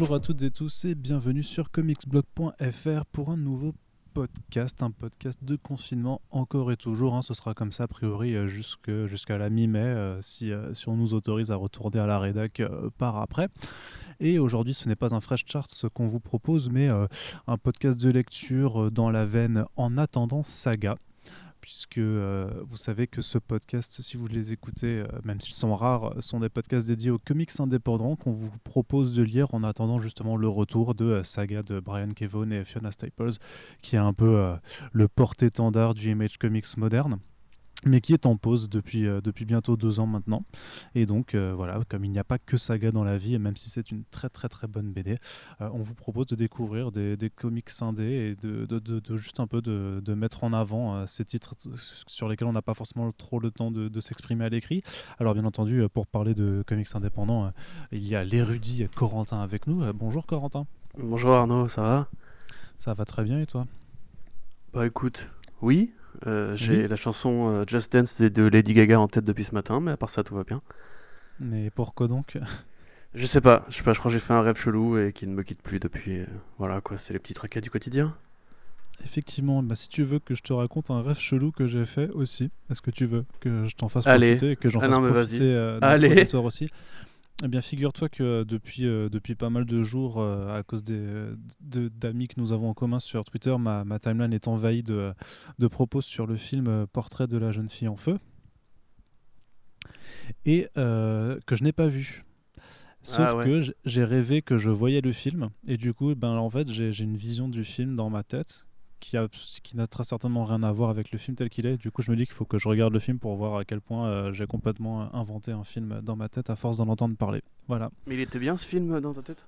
Bonjour à toutes et tous et bienvenue sur comicsblog.fr pour un nouveau podcast, un podcast de confinement encore et toujours. hein. ce sera comme ça a priori euh, jusqu'à la mi-mai euh, si, euh, si on nous autorise à retourner à la rédac par après. Et aujourd'hui ce n'est pas un fresh chart ce qu'on vous propose mais un podcast de lecture dans la veine en attendant saga puisque euh, vous savez que ce podcast, si vous les écoutez, euh, même s'ils sont rares, sont des podcasts dédiés aux comics indépendants qu'on vous propose de lire en attendant justement le retour de euh, Saga de Brian Kevon et Fiona Staples, qui est un peu euh, le porte-étendard du Image Comics moderne mais qui est en pause depuis, euh, depuis bientôt deux ans maintenant. Et donc, euh, voilà, comme il n'y a pas que Saga dans la vie, et même si c'est une très très très bonne BD, euh, on vous propose de découvrir des, des comics indés et de, de, de- de juste un peu de, de mettre en avant ces titres sur lesquels on n'a pas forcément trop le temps de, s'exprimer à l'écrit. Alors, bien entendu, pour parler de comics indépendants, il y a l'érudit Corentin avec nous. Bonjour Corentin, Bonjour Arnaud, ça va? Ça va très bien et toi? Bah écoute, oui, euh, j'ai Oui. la chanson euh, Just Dance de, Lady Gaga en tête depuis ce matin, mais à part ça tout va bien. Mais pourquoi donc? Je sais pas, je sais pas, je crois que j'ai fait un rêve chelou et qui ne me quitte plus depuis. euh, voilà quoi, c'est les petits tracas du quotidien. Effectivement, bah, si tu veux que je te raconte un rêve chelou que j'ai fait aussi, est-ce que tu veux que je t'en fasse Allez. profiter et que j'en Ah fasse non, mais profiter euh, Allez. aussi? Eh bien, figure-toi que depuis, euh, depuis pas mal de jours, euh, à cause de- d'amis que nous avons en commun sur Twitter, ma, ma timeline est envahie de, de propos sur le film euh, Portrait de la jeune fille en feu, et euh, que je n'ai pas vu. Sauf Ah ouais. que j'ai rêvé que je voyais le film, et du coup, ben, en fait, j'ai une vision du film dans ma tête qui, a, qui n'a très certainement rien à voir avec le film tel qu'il est. Du coup, je me dis qu'il faut que je regarde le film pour voir à quel point euh, j'ai complètement euh, inventé un film dans ma tête à force d'en entendre parler. Voilà. Mais il était bien ce film dans ta tête?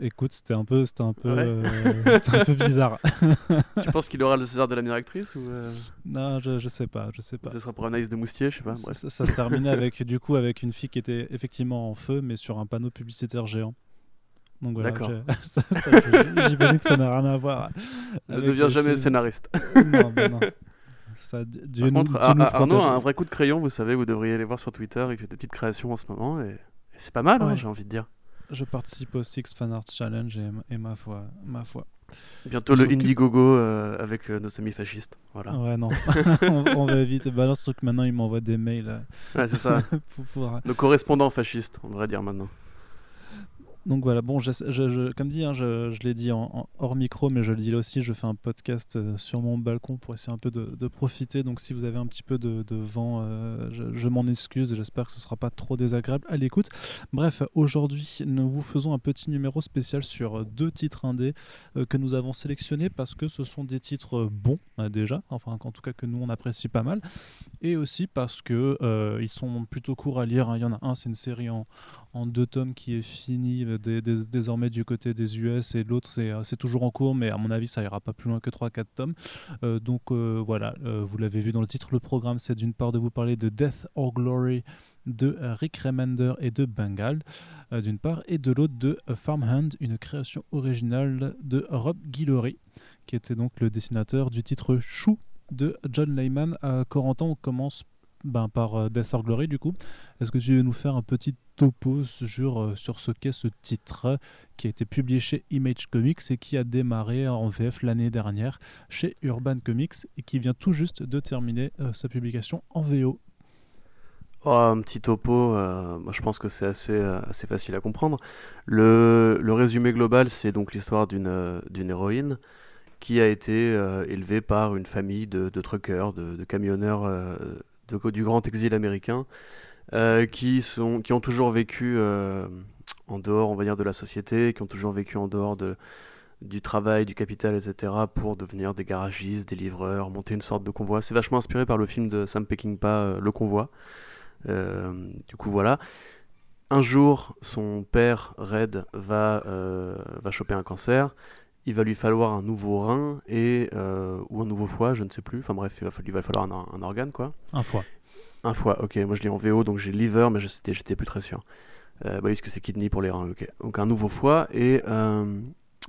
Écoute, c'était un peu, c'était un peu, Ouais. euh, c'était un peu bizarre. Tu penses qu'il aura le César de la meilleure actrice ou euh, non, je, je sais pas, je sais pas. ce sera pour Anaïs de Moustier, je sais pas. Ça- ça se terminait avec du coup avec une fille qui était effectivement en feu, mais sur un panneau publicitaire géant. Donc voilà, D'accord. j'imagine que ça n'a rien à voir. Ne deviens jamais film. scénariste. Non, mais non. Ça, Dieu Par nous- contre, Dieu Ar- nous Ar- Arnaud a un vrai coup de crayon, vous savez, vous devriez aller voir sur Twitter, il fait des petites créations en ce moment et, et c'est pas mal, hein, j'ai envie de dire. Je participe au Six Fan Art Challenge et, et ma foi, ma foi. Bientôt le Indiegogo euh, avec euh, nos amis fascistes. Voilà. Ouais, non. on, on va vite. Balance ce truc maintenant, il m'envoie des mails euh, Ouais, c'est ça. pour pouvoir- Nos correspondants fascistes, on devrait dire maintenant. Donc voilà, bon, je, comme dit, hein, je, l'ai dit en, hors micro, mais je le dis là aussi, je fais un podcast euh, sur mon balcon pour essayer un peu de, profiter. Donc si vous avez un petit peu de, vent, euh, je, m'en excuse j'espère que ce ne sera pas trop désagréable à l'écoute. Bref, aujourd'hui, nous vous faisons un petit numéro spécial sur deux titres indés euh, que nous avons sélectionnés parce que ce sont des titres bons déjà, enfin en tout cas que nous on apprécie pas mal, et aussi parce que euh, ils sont plutôt courts à lire. hein. Il y en a un, c'est une série en, deux tomes qui est fini euh, dé- dé- désormais du côté des US et l'autre c'est euh, c'est toujours en cours mais à mon avis ça ira pas plus loin que 3-4 tomes donc voilà vous l'avez vu dans le titre le programme c'est d'une part de vous parler de Death or Glory de Rick Remender et de Bengal d'une part et de l'autre de Farmhand une création originale de Rob Guillory qui était donc le dessinateur du titre Chou de John Layman à Corentin on commence ben, par euh, Death or Glory du coup est-ce que tu veux nous faire un petit topo sur, euh, sur ce qu'est ce titre qui a été publié chez Image Comics et qui a démarré en VF l'année dernière chez Urban Comics et qui vient tout juste de terminer euh, sa publication en VO. Oh, un petit topo, euh, je pense que c'est assez, euh, assez facile à comprendre. Le, le résumé global, c'est donc l'histoire euh, d'une héroïne qui a été euh, élevée par une famille de, de truckers, de, camionneurs euh, du grand exil américain, euh, qui, sont, qui ont toujours vécu en dehors, on va dire, de la société, qui ont toujours vécu en dehors de, du travail, du capital, etc., pour devenir des garagistes, des livreurs, monter une sorte de convoi. C'est vachement inspiré par le film de Sam Peckinpah, Le Convoi. Du coup, voilà. Un jour, son père, Red, va, va choper un cancer. Il va lui falloir un nouveau rein et, euh, ou un nouveau foie, je ne sais plus. Enfin bref, il va, il va falloir un, un organe, quoi. Un fois. Un foie, ok. Moi, je l'ai en VO, donc j'ai liver, mais je j'étais j'étais plus très sûr. Euh, bah oui, parce que c'est kidney pour les reins, ok. Donc un nouveau foie et, euh,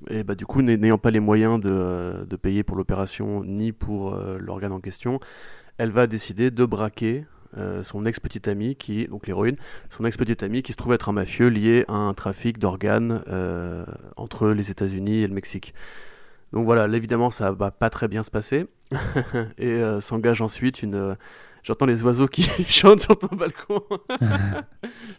et bah, du coup, n'ay- n'ayant pas les moyens de, de payer pour l'opération ni pour euh, l'organe en question, elle va décider de braquer son ex-petite amie, qui, donc l'héroïne, son ex-petite amie qui se trouve être un mafieux lié à un trafic d'organes entre les États-Unis et le Mexique. Donc voilà, évidemment, ça va pas très bien se passer. et s'engage ensuite une, J'entends les oiseaux qui chantent sur ton balcon.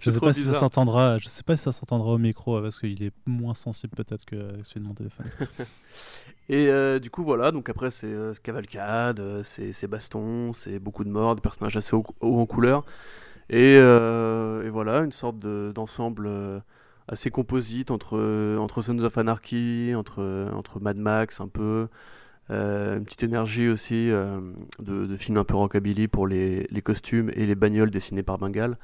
je sais pas si ça s'entendra. Je sais pas si ça s'entendra au micro parce qu'il est moins sensible peut-être que celui de mon téléphone. et euh, du coup voilà. Donc après c'est euh, cavalcade, euh, c'est bastons, c'est beaucoup de morts, des personnages assez hauts en couleur. Et, et, voilà une sorte d'ensemble assez composite entre entre Sons of Anarchy, entre entre Mad Max un peu. Euh, une petite énergie aussi euh, de, de films un peu rockabilly pour les, les, costumes et les bagnoles dessinées par Bengal.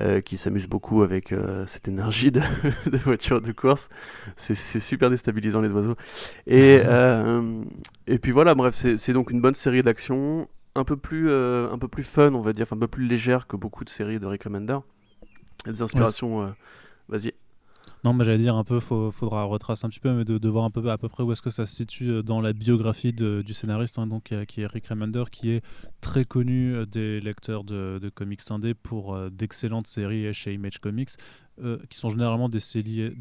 Euh, qui s'amuse beaucoup avec cette énergie de, de voiture de course. C'est super déstabilisant les oiseaux. Et, et puis voilà, bref, c'est donc une bonne série d'action, un, peu plus un peu plus fun, on va dire, un peu plus légère que beaucoup de séries de Rick Remender. des inspirations... Vas-y. Non, mais j'allais dire un peu, il faudra retracer un petit peu, mais de, voir un peu à peu près où est-ce que ça se situe euh, dans la biographie du scénariste, hein, donc qui est Rick Remender, qui est très connu euh, des lecteurs de, comics indés pour euh, d'excellentes séries chez Image Comics. qui sont généralement des séries,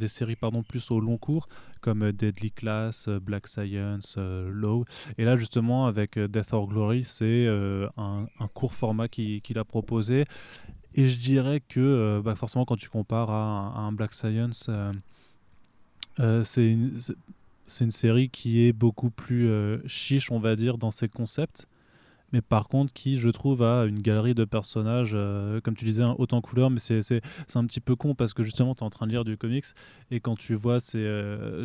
plus au long cours, comme Deadly Class, Black Science, Low. Et là, justement, avec Death or Glory, c'est un, court format qu'il a proposé. Et je dirais que euh, bah, forcément, quand tu compares à, un Black Science, euh, euh, c'est une, série qui est beaucoup plus chiche, on va dire, dans ses concepts. Mais par contre, qui, je trouve, a une galerie de personnages, comme tu disais, autant couleur, mais c'est un petit peu con parce que justement, tu es en train de lire du comics et quand tu vois c'est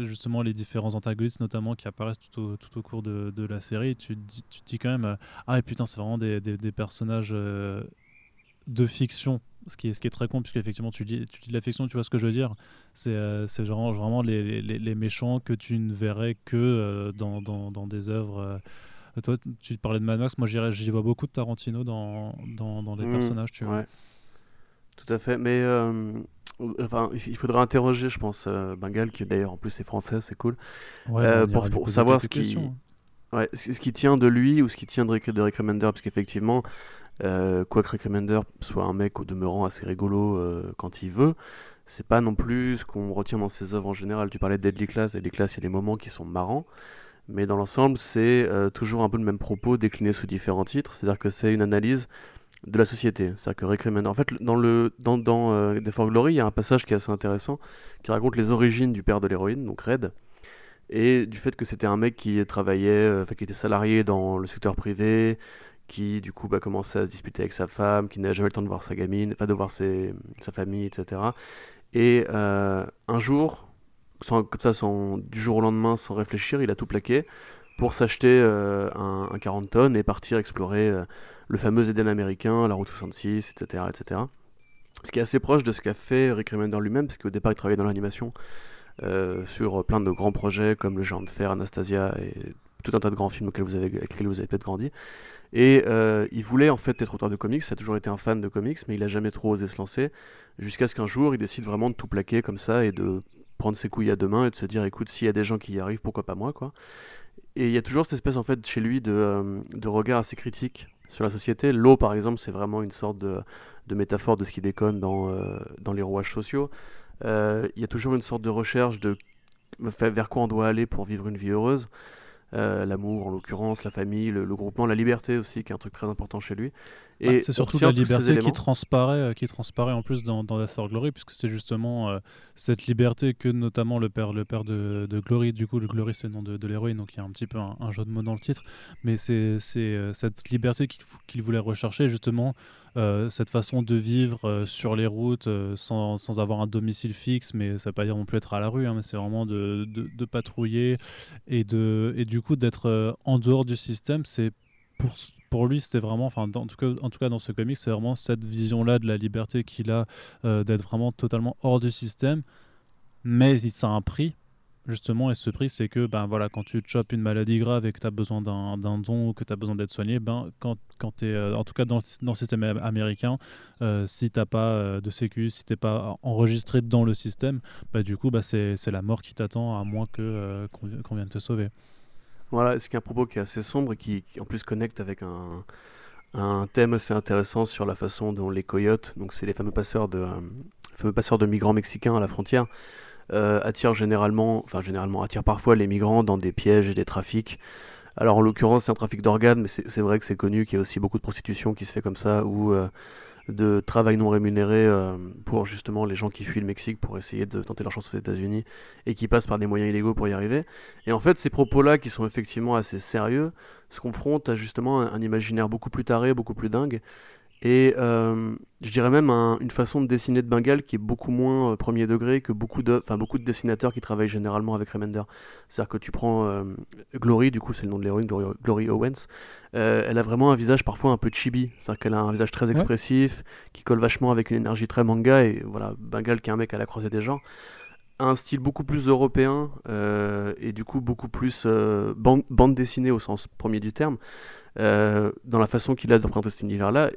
justement les différents antagonistes, notamment qui apparaissent tout au, cours de, la série, tu te dis, quand même Ah, putain, c'est vraiment des personnages de fiction, ce qui est, ce qui est très con, puisque effectivement tu dis, tu dis de la fiction, tu vois ce que je veux dire. C'est euh, genre, vraiment les, les, les, méchants que tu ne verrais que euh, dans, dans, dans, des œuvres. Euh. toi, tu parlais de Mad Max, moi j'y vois beaucoup de Tarantino dans, dans, dans les mmh, personnages, tu vois. Ouais. Tout à fait, mais enfin, il faudra interroger, je pense, Bengal, qui d'ailleurs en plus est français, c'est cool, pour, pour savoir ce qui. Hein. Ouais, ce qui tient de lui ou ce qui tient de Rick, de Rick Remender, parce qu'effectivement, euh, quoique Rick Remender soit un mec au demeurant assez rigolo euh, quand il veut, c'est pas non plus ce qu'on retient dans ses œuvres en général. Tu parlais de Deadly Class, Deadly Class, il y a des moments qui sont marrants, mais dans l'ensemble, c'est euh, toujours un peu le même propos décliné sous différents titres, c'est-à-dire que c'est une analyse de la société. C'est-à-dire que Rick Remender, en fait, dans, le, dans, dans The For Glory, il y a un passage qui est assez intéressant, qui raconte les origines du père de l'héroïne, donc Red, et du fait que c'était un mec qui travaillait, enfin qui était salarié dans le secteur privé, qui du coup va bah, commencer à se disputer avec sa femme, qui n'a jamais le temps de voir sa gamine, enfin de voir ses, sa famille, etc. Et euh, un jour, sans, ça, sans, du jour au lendemain, sans réfléchir, il a tout plaqué pour s'acheter euh, un, un, 40 tonnes et partir explorer euh, le fameux Eden américain, la route 66, etc., etc. Ce qui est assez proche de ce qu'a fait Rick Remender lui-même, parce qu'au départ il travaillait dans l'animation sur plein de grands projets comme Le Géant de Fer, Anastasia et tout un tas de grands films auxquels vous avez, avec lesquels vous avez peut-être grandi. Et euh, il voulait en fait être auteur de comics, ça a toujours été un fan de comics, mais il a jamais trop osé se lancer, jusqu'à ce qu'un jour il décide vraiment de tout plaquer comme ça et de prendre ses couilles à deux mains et de se dire écoute, s'il y a des gens qui y arrivent, pourquoi pas moi quoi. Et il y a toujours cette espèce en fait chez lui de, euh, de regard assez critique sur la société. L'eau par exemple, c'est vraiment une sorte de, métaphore de ce qui déconne dans, euh, dans les rouages sociaux. Il y a toujours une sorte de recherche de vers quoi on doit aller pour vivre une vie heureuse. Euh, l'amour en l'occurrence, la famille, le, groupement, la liberté aussi, qui est un truc très important chez lui. Et c'est surtout la liberté qui transparaît, euh, qui transparaît en plus dans, dans la sœur Glory, puisque c'est justement euh, cette liberté que notamment le père, le père de, de Glory, du coup, le Glory c'est le nom de, de l'héroïne, donc il y a un petit peu un, jeu de mots dans le titre, mais c'est cette liberté qu'il voulait rechercher justement. cette façon de vivre sur les routes sans, sans, avoir un domicile fixe, mais ça ne veut pas dire non plus être à la rue, hein, mais c'est vraiment de, de, de, patrouiller et, de, et du coup d'être en dehors du système. C'est pour, pour lui, c'était vraiment, enfin, en tout, cas, dans ce comic, c'est vraiment cette vision-là de la liberté qu'il a euh, d'être vraiment totalement hors du système. Mais ça a un prix, justement, et ce prix, c'est que ben, voilà, quand tu chopes une maladie grave et que tu as besoin d'un don ou que tu as besoin d'être soigné, ben, quand, quand es, euh, en tout cas dans, le système américain, euh, si tu pas de sécu, si tu pas enregistré dans le système, bah, du coup, bah, c'est la mort qui t'attend à moins qu'on vienne te sauver. Voilà, c'est un propos qui est assez sombre et qui, en plus connecte avec un, thème assez intéressant sur la façon dont les coyotes, donc c'est les fameux passeurs de, fameux passeurs de migrants mexicains à la frontière, attirent généralement, enfin généralement, attirent parfois les migrants dans des pièges et des trafics. Alors en l'occurrence, c'est un trafic d'organes, mais c'est vrai que c'est connu qu'il y a aussi beaucoup de prostitution qui se fait comme ça, euh, de travail non rémunéré euh, pour justement les gens qui fuient le Mexique pour essayer de tenter leur chance aux États-Unis et qui passent par des moyens illégaux pour y arriver. Et en fait, ces propos-là, qui sont effectivement assez sérieux, se confrontent à justement un imaginaire beaucoup plus taré, beaucoup plus dingue, et euh, je dirais même une façon de dessiner de Bengale qui est beaucoup moins euh, premier degré que beaucoup de, beaucoup de dessinateurs qui travaillent généralement avec Remender. C'est-à-dire que tu prends euh, Glory, du coup c'est le nom de l'héroïne, Glory, Owens, elle a vraiment un visage parfois un peu chibi. C'est-à-dire qu'elle a un visage très expressif, qui colle vachement avec une énergie très manga, et voilà, Bengale qui est un mec à la croisée des gens un style beaucoup plus européen et du coup beaucoup plus bande, bande, dessinée au sens premier du terme dans la façon qu'il a de représenter cet univers-là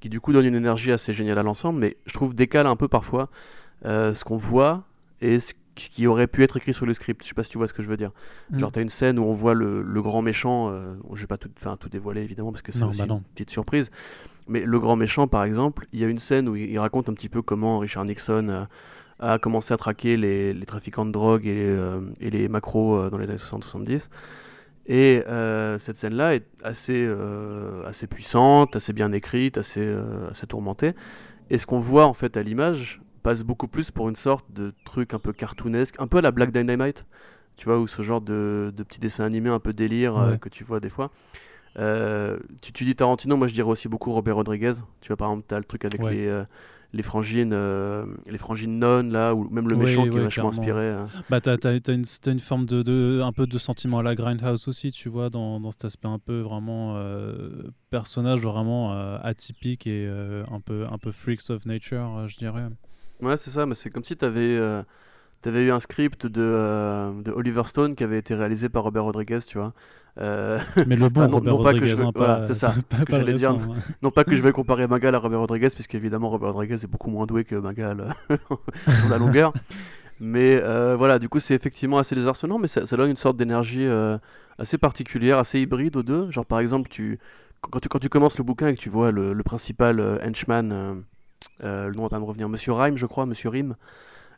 qui du coup donne une énergie assez géniale à l'ensemble, mais je trouve décale un peu parfois euh, ce qu'on voit et ce qui aurait pu être écrit sur le script. Je sais pas si tu vois ce que je veux dire. Mm. Genre, tu as une scène où on voit le, grand méchant, euh, je vais pas tout, tout dévoiler évidemment parce que c'est aussi bah une petite surprise, mais le grand méchant par exemple, il y a une scène où il, raconte un petit peu comment Richard Nixon euh, a commencé à traquer les, trafiquants de drogue et, et les macros dans les années 60-70. Et euh, cette scène-là est assez, euh, assez puissante, assez bien écrite, assez, euh, assez tourmentée. Et ce qu'on voit en fait à l'image passe beaucoup plus pour une sorte de truc un peu cartoonesque, un peu à la Black Dynamite, tu vois, ou ce genre de, de petits dessins animés un peu délire que tu vois des fois. tu, tu dis Tarantino, moi je dirais aussi beaucoup Robert Rodriguez. Tu vois, par exemple, tu as le truc avec les les frangines, euh, les frangines nonnes là, ou même le méchant qui est vachement inspiré. Hein. Bah t'as, as, une, une, forme de, de, un peu de sentiment à la Grindhouse aussi, tu vois, dans, dans cet aspect un peu vraiment euh, personnage vraiment euh, atypique et un peu un peu freaks of nature, je dirais. Ouais, c'est ça, mais c'est comme si t'avais avais eu un script de, de Oliver Stone qui avait été réalisé par Robert Rodriguez, tu vois. Euh, mais le bon non, Robert pas que je veux... voilà, c'est ça. ce que j'allais dire. Non pas que je vais comparer Magal à Robert Rodriguez, puisque évidemment Robert Rodriguez est beaucoup moins doué que Magal euh, sur la longueur. Mais euh, voilà, du coup, c'est effectivement assez désarçonnant, mais ça, donne une sorte d'énergie assez particulière, assez hybride aux deux. Genre, par exemple, tu, quand, tu, quand tu commences le bouquin et que tu vois le, principal henchman, le nom va pas me revenir, Monsieur Rhyme, je crois, Monsieur Rime,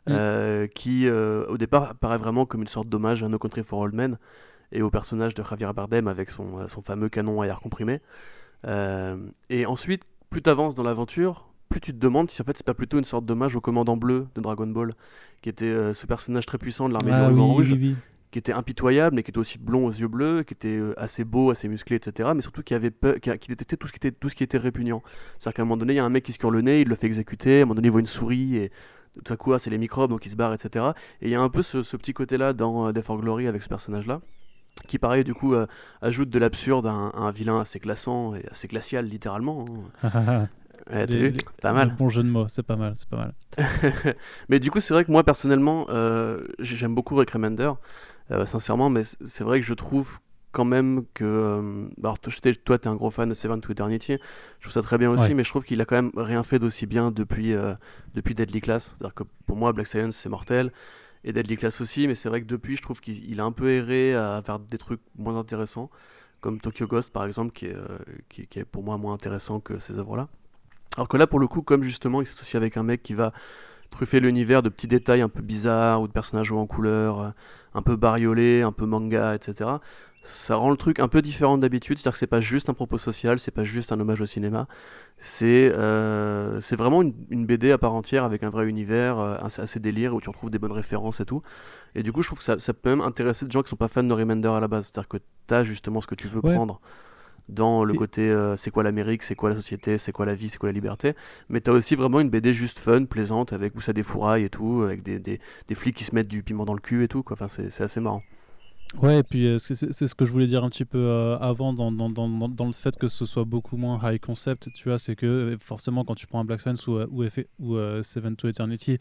mm. qui au départ paraît vraiment comme une sorte d'hommage à No Country for Old Men et au personnage de Javier Bardem avec son, euh, son fameux canon à air comprimé. Euh, et ensuite, plus tu avances dans l'aventure, plus tu te demandes si en fait c'est pas plutôt une sorte d'hommage au commandant bleu de Dragon Ball, qui était euh, ce personnage très puissant de l'armée ah, du rouge, qui était impitoyable, mais qui était aussi blond aux yeux bleus, qui était assez beau, assez musclé, etc. Mais surtout qui avait peur, qui, détestait tout ce qui était tout ce qui était répugnant. C'est-à-dire qu'à un moment donné, il y a un mec qui se cure le nez, il le fait exécuter. À un moment donné, il voit une souris et tout à coup, ah, c'est les microbes, donc il se barre, etc. Et il y a un peu ce, ce petit côté-là dans Death for Glory avec ce personnage-là qui pareil du coup euh, ajoute de l'absurde à, un vilain assez glaçant et assez glacial littéralement. Hein. pas mal. Bon jeu de mots, c'est pas mal, c'est pas mal. mais du coup, c'est vrai que moi personnellement, euh, j'aime beaucoup Rick Remender, euh, sincèrement, mais c'est vrai que je trouve quand même que. Bah, alors, toi, t'es un gros fan de Seven to Eternity, je trouve ça très bien aussi, mais je trouve qu'il a quand même rien fait d'aussi bien depuis, depuis Deadly Class. C'est-à-dire que pour moi, Black Science, c'est mortel et Deadly Class aussi, mais c'est vrai que depuis, je trouve qu'il a un peu erré à faire des trucs moins intéressants, comme Tokyo Ghost par exemple, qui est, euh, qui, est pour moi moins intéressant que ces œuvres-là. Alors que là, pour le coup, comme justement, il s'associe avec un mec qui va truffer l'univers de petits détails un peu bizarres ou de personnages en couleur, euh, un peu bariolés, un peu manga, etc ça rend le truc un peu différent d'habitude, c'est-à-dire que c'est pas juste un propos social, c'est pas juste un hommage au cinéma, c'est euh, c'est vraiment une, BD à part entière avec un vrai univers euh, assez, délire où tu retrouves des bonnes références et tout. Et du coup, je trouve que ça, ça peut même intéresser des gens qui sont pas fans de Remender à la base, c'est-à-dire que tu as justement ce que tu veux prendre dans le côté euh, c'est quoi l'Amérique, c'est quoi la société, c'est quoi la vie, c'est quoi la liberté, mais tu as aussi vraiment une BD juste fun, plaisante, avec où ça défouraille et tout, avec des, des, des flics qui se mettent du piment dans le cul et tout, quoi. enfin c'est assez marrant. Ouais, et puis euh, c'est ce que je voulais dire un petit peu euh, avant dans, dans, dans, dans, le fait que ce soit beaucoup moins high concept, tu vois, c'est que euh, forcément quand tu prends un Black Suns ou, ou, ou Seven to Eternity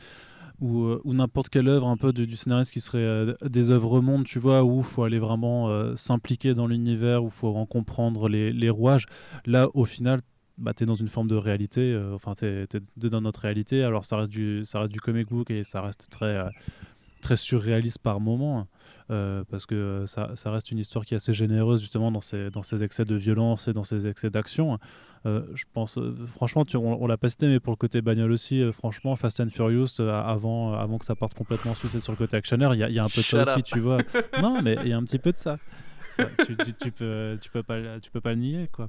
ou, ou n'importe quelle œuvre un peu du, du scénariste qui serait des œuvres monde, tu vois, où il faut aller vraiment s'impliquer dans l'univers, où il faut en comprendre les, les, rouages, là au final bah, tu es dans une forme de réalité, enfin tu es, dans notre réalité, alors ça reste, du, ça reste du comic book et ça reste très très surréaliste par moment. Euh, parce que ça, ça, reste une histoire qui est assez généreuse justement dans ses, dans ses excès de violence et dans ses excès d'action. Euh, je pense, euh, franchement, tu, on, l'a pas cité, mais pour le côté bagnole aussi, franchement, Fast and Furious, avant, avant que ça parte complètement sous sur le côté actionneur, il y, y, a un peu de ça aussi, tu vois. non, mais il y a un petit peu de ça. tu, tu, tu, peux, tu peux pas, tu peux pas le nier, quoi.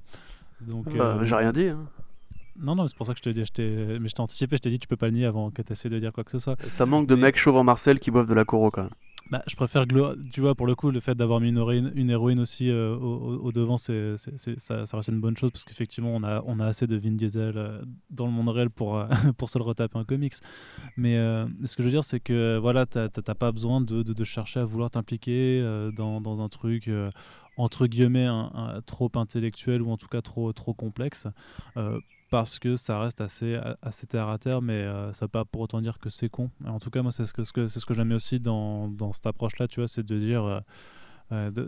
Donc, bah, j'ai rien dit. Hein. Non, non, c'est pour ça que je te dis, je mais je t'ai anticipé, je t'ai dit, tu peux pas le nier avant que tu essaies de dire quoi que ce soit. Ça manque de mecs chauves en Marcel qui boivent de la coro quand même. Bah, je préfère, tu vois, pour le coup, le fait d'avoir mis une héroïne, aussi euh, au, devant, c'est, ça, ça, reste une bonne chose parce qu'effectivement, on a, on a assez de Vin Diesel euh, dans le monde réel pour, euh, pour se le retaper un comics. Mais ce que je veux dire, c'est que voilà, t'as pas besoin de, de, chercher à vouloir t'impliquer dans, dans, un truc entre guillemets trop intellectuel ou en tout cas trop, trop complexe parce que ça reste assez, assez terre à terre, mais euh, ça ne pas pour autant dire que c'est con. En tout cas, moi, c'est ce que, ce que, ce que j'aimais aussi dans, dans cette approche-là, tu vois, c'est de dire euh, euh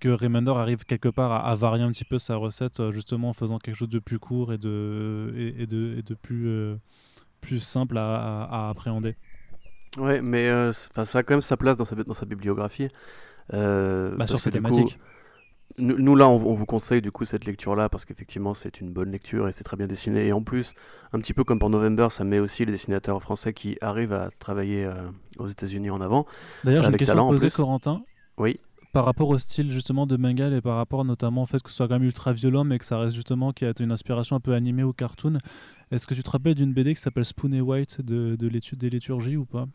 que Remender arrive quelque part à, varier un petit peu sa recette, euh, justement en faisant quelque chose de plus court et de, et, de, et de plus, plus simple à, à, appréhender. Ouais, mais ça a quand même sa place dans sa, dans sa bibliographie. Bah, sur ces thématiques nous, là, on, vous conseille du coup cette lecture-là parce qu'effectivement, c'est une bonne lecture et c'est très bien dessiné. Et en plus, un petit peu comme pour November, ça met aussi les dessinateurs français qui arrivent à travailler euh, aux États-Unis en avant. D'ailleurs, j'ai une question à poser, Corentin. Oui. Par rapport au style justement de Bengal et par rapport notamment au fait que ce soit quand même ultra violent, mais que ça reste justement qui a une inspiration un peu animée ou cartoon. Est-ce que tu te rappelles d'une BD qui s'appelle Spoon et White de, de l'étude des liturgies ou pas?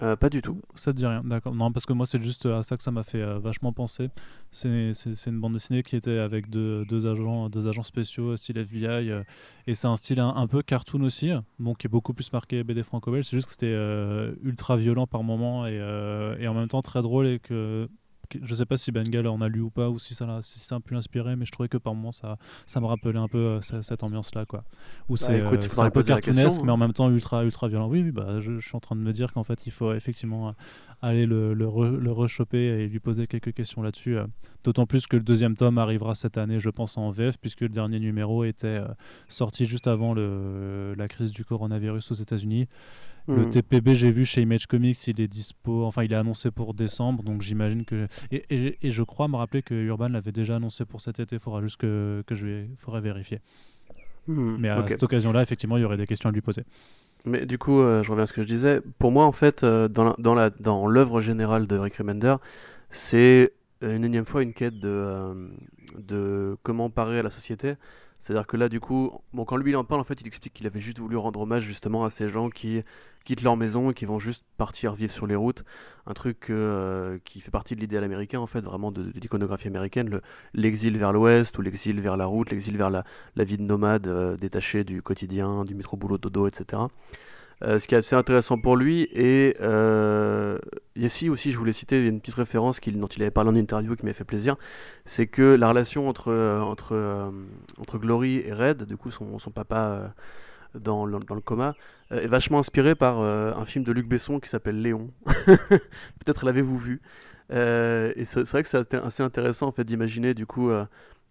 Euh, pas du tout. Ça te dit rien, d'accord. Non, parce que moi, c'est juste à ça que ça m'a fait euh, vachement penser. C'est une bande dessinée qui était avec deux, deux, agents, deux agents spéciaux, style FBI. Euh, et c'est un style un, peu cartoon aussi, bon, qui est beaucoup plus marqué BD franco-belge. C'est juste que c'était ultra violent par moment et, et, en même temps très drôle et que je sais pas si Bengal en a lu ou pas ou si ça, si ça a pu l'inspirer, mais je trouvais que par moments ça, ça me rappelait un peu euh, cette, ambiance-là. Quoi. Où bah, c'est euh, un peu cartoonesque, mais en même temps ultra, ultra violent. Oui, oui bah, je, suis en train de me dire qu'en fait il faut effectivement aller le, le, le rechoper et lui poser quelques questions là-dessus. Euh. D'autant plus que le deuxième tome arrivera cette année, je pense, en VF, puisque le dernier numéro était sorti juste avant le, la crise du coronavirus aux États-Unis. Le hmm. TPB, j'ai vu chez Image Comics, il est dispo, enfin il est annoncé pour décembre, donc j'imagine que. Et, et, je crois me rappeler que Urban l'avait déjà annoncé pour cet été, il faudra juste que, que je vais, faudrait vérifier. Hmm, Mais à cette occasion-là, effectivement, il y aurait des questions à lui poser. Mais du coup, euh, je reviens à ce que je disais. Pour moi, en fait, euh, dans, l'œuvre générale de Rick Remender, c'est une énième fois une quête de, euh, de comment parer à la société. C'est-à-dire que là, du coup, bon, quand lui il en parle, en fait, il explique qu'il avait juste voulu rendre hommage justement à ces gens qui quittent leur maison et qui vont juste partir vivre sur les routes. Un truc euh, qui fait partie de l'idéal américain, en fait, vraiment de, l'iconographie américaine, l'exil vers l'ouest ou l'exil vers la route, l'exil vers la, vie de nomade euh, détachée du quotidien, du métro boulot dodo, etc. Euh, ce qui est assez intéressant pour lui. Et euh, ici aussi, je voulais citer une petite référence dont il avait parlé en interview qui m'a fait plaisir. C'est que la relation entre, euh, entre, euh, entre Glory et Red, du coup son, son papa dans, le, dans le coma, est vachement inspirée par un film de Luc Besson qui s'appelle Léon. Peut-être l'avez-vous vu. et c'est vrai que c'est assez intéressant en fait d'imaginer du coup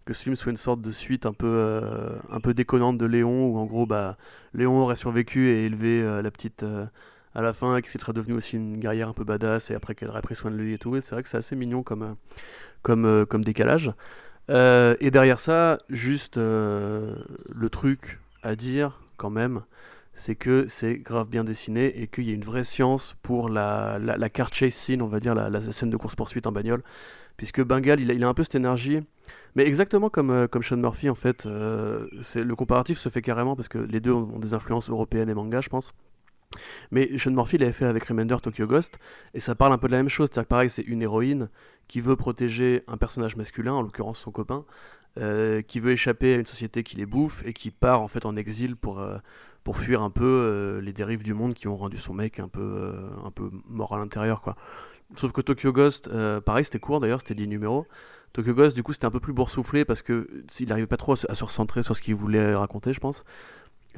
que ce film soit une sorte de suite un peu, euh, un peu déconnante de Léon, où en gros, bah, Léon aurait survécu et élevé euh, la petite euh, à la fin, et qui serait devenue aussi une guerrière un peu badass, et après qu'elle aurait pris soin de lui et tout. Et c'est vrai que c'est assez mignon comme, comme, comme décalage. et derrière ça, juste le truc à dire, quand même, c'est que c'est grave bien dessiné et qu'il y a une vraie science pour la, la, car chase scene, on va dire, la, scène de course-poursuite en bagnole. Puisque Bengal, il a un peu cette énergie mais exactement comme, euh, comme Sean Murphy, en fait, euh, le comparatif se fait carrément parce que les deux ont, des influences européennes et manga, je pense. Mais Sean Murphy l'avait fait avec Remender Tokyo Ghost, et ça parle un peu de la même chose. C'est-à-dire que pareil, c'est une héroïne qui veut protéger un personnage masculin, en l'occurrence son copain, euh, qui veut échapper à une société qui les bouffe et qui part en fait en exil pour, pour fuir un peu les dérives du monde qui ont rendu son mec un peu, un peu mort à l'intérieur. Sauf que Tokyo Ghost, pareil, c'était court d'ailleurs, c'était 10 numéros. Tokyo Ghost, du coup, c'était un peu plus boursouflé parce que s'il n'arrivait pas trop à se, recentrer sur ce qu'il voulait raconter, je pense.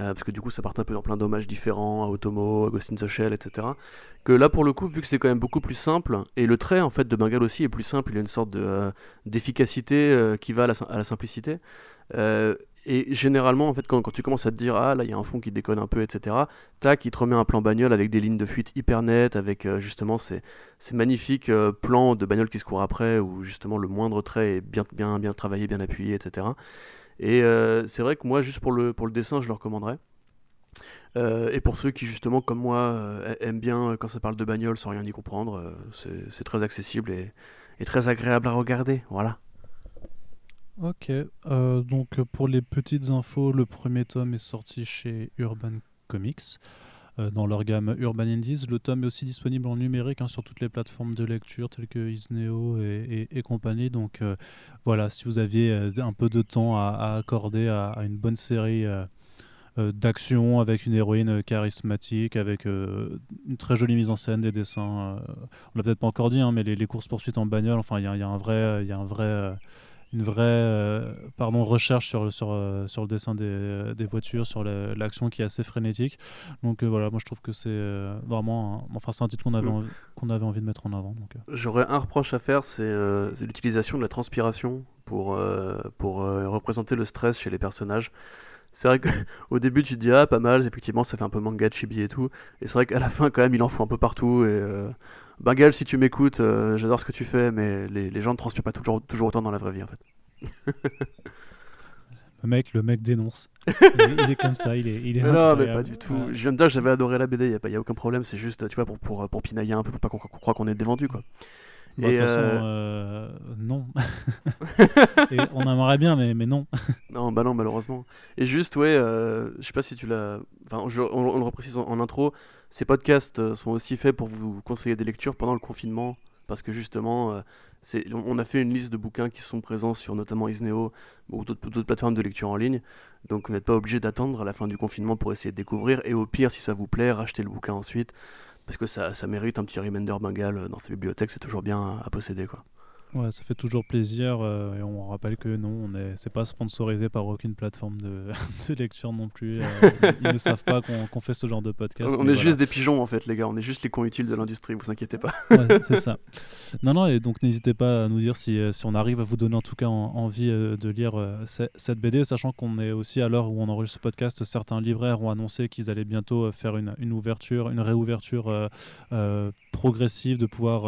Euh, parce que du coup, ça partait un peu dans plein d'hommages différents à Otomo, à Ghost in the etc. Que là, pour le coup, vu que c'est quand même beaucoup plus simple, et le trait en fait de Bengal aussi est plus simple, il a une sorte de, euh, d'efficacité euh, qui va à la, simplicité. Et généralement, en fait, quand, tu commences à te dire, ah là, il y a un fond qui déconne un peu, etc., tac, il te remet un plan bagnole avec des lignes de fuite hyper nettes, avec justement ces, ces magnifiques plans de bagnole qui se courent après, où justement le moindre trait est bien, bien, bien travaillé, bien appuyé, etc. Et c'est vrai que moi, juste pour le, pour le dessin, je le recommanderais. Euh, et pour ceux qui, justement, comme moi, euh, aiment bien euh, quand ça parle de bagnole sans rien y comprendre, c'est très accessible et, très agréable à regarder. Voilà. Ok, donc pour les petites infos, le premier tome est sorti chez Urban Comics dans leur gamme Urban Indies. Le tome est aussi disponible en numérique hein, sur toutes les plateformes de lecture telles que Isneo et, compagnie. Donc voilà, si vous aviez un peu de temps à, accorder à, une bonne série euh, d'action avec une héroïne euh, charismatique, avec euh, une très jolie mise en scène, des dessins. on l'a peut-être pas encore dit, hein, mais les, courses poursuites en bagnole, enfin, il y, a un vrai, il y a un vrai une vraie pardon, recherche sur, sur, sur le dessin des, des voitures, sur l'action qui est assez frénétique. Donc voilà, moi je trouve que c'est vraiment un, enfin, un titre qu'on avait, mm. qu'on avait envie de mettre en avant. J'aurais un reproche à faire, c'est l'utilisation de la transpiration pour, pour représenter le stress chez les personnages. C'est vrai qu'au début, tu te dis, ah, pas mal, effectivement, ça fait un peu manga chibi et tout. Et c'est vrai qu'à la fin, quand même, il en fout un peu partout. Et euh... Bengal, si tu m'écoutes, euh, j'adore ce que tu fais, mais les, les gens ne transpirent pas toujours, toujours autant dans la vraie vie, en fait. le mec, le mec dénonce. il, est comme ça, il est. Il est non, mais pas du tout. Je viens de dire, j'avais adoré la BD, il n'y a, a, aucun problème, c'est juste, tu vois, pour, pour, pour pinailler un peu, pour pas qu'on croit qu'on est dévendu, quoi. Bah, de toute façon, euh, euh, non. et on aimerait bien, mais, mais non. non, bah non, malheureusement. Et juste, ouais, euh, je sais pas si tu l'as. Enfin, on, le reprécise en, intro, ces podcasts sont aussi faits pour vous conseiller des lectures pendant le confinement. Parce que justement, c'est on a fait une liste de bouquins qui sont présents sur notamment Isneo ou d'autres plateformes de lecture en ligne. Donc vous n'êtes pas obligé d'attendre à la fin du confinement pour essayer de découvrir. Et au pire, si ça vous plaît, rachetez le bouquin ensuite parce que ça, mérite un petit Remender Bengal dans sa bibliothèque, c'est toujours bien à posséder. quoi. Ouais, ça fait toujours plaisir euh, et on rappelle que non, on est, c'est pas sponsorisé par aucune plateforme de, de lecture non plus. Euh, ils ne savent pas qu'on, fait ce genre de podcast. On est juste des pigeons en fait, les gars. On est juste les cons utiles de l'industrie. Vous inquiétez pas. ouais, c'est ça. Non, non, et donc n'hésitez pas à nous dire si, euh, si on arrive à vous donner en tout cas envie de lire cette BD, sachant qu'on est aussi à l'heure où on enregistre ce podcast, certains libraires ont annoncé qu'ils allaient bientôt faire une, une ouverture, une réouverture progressive, de pouvoir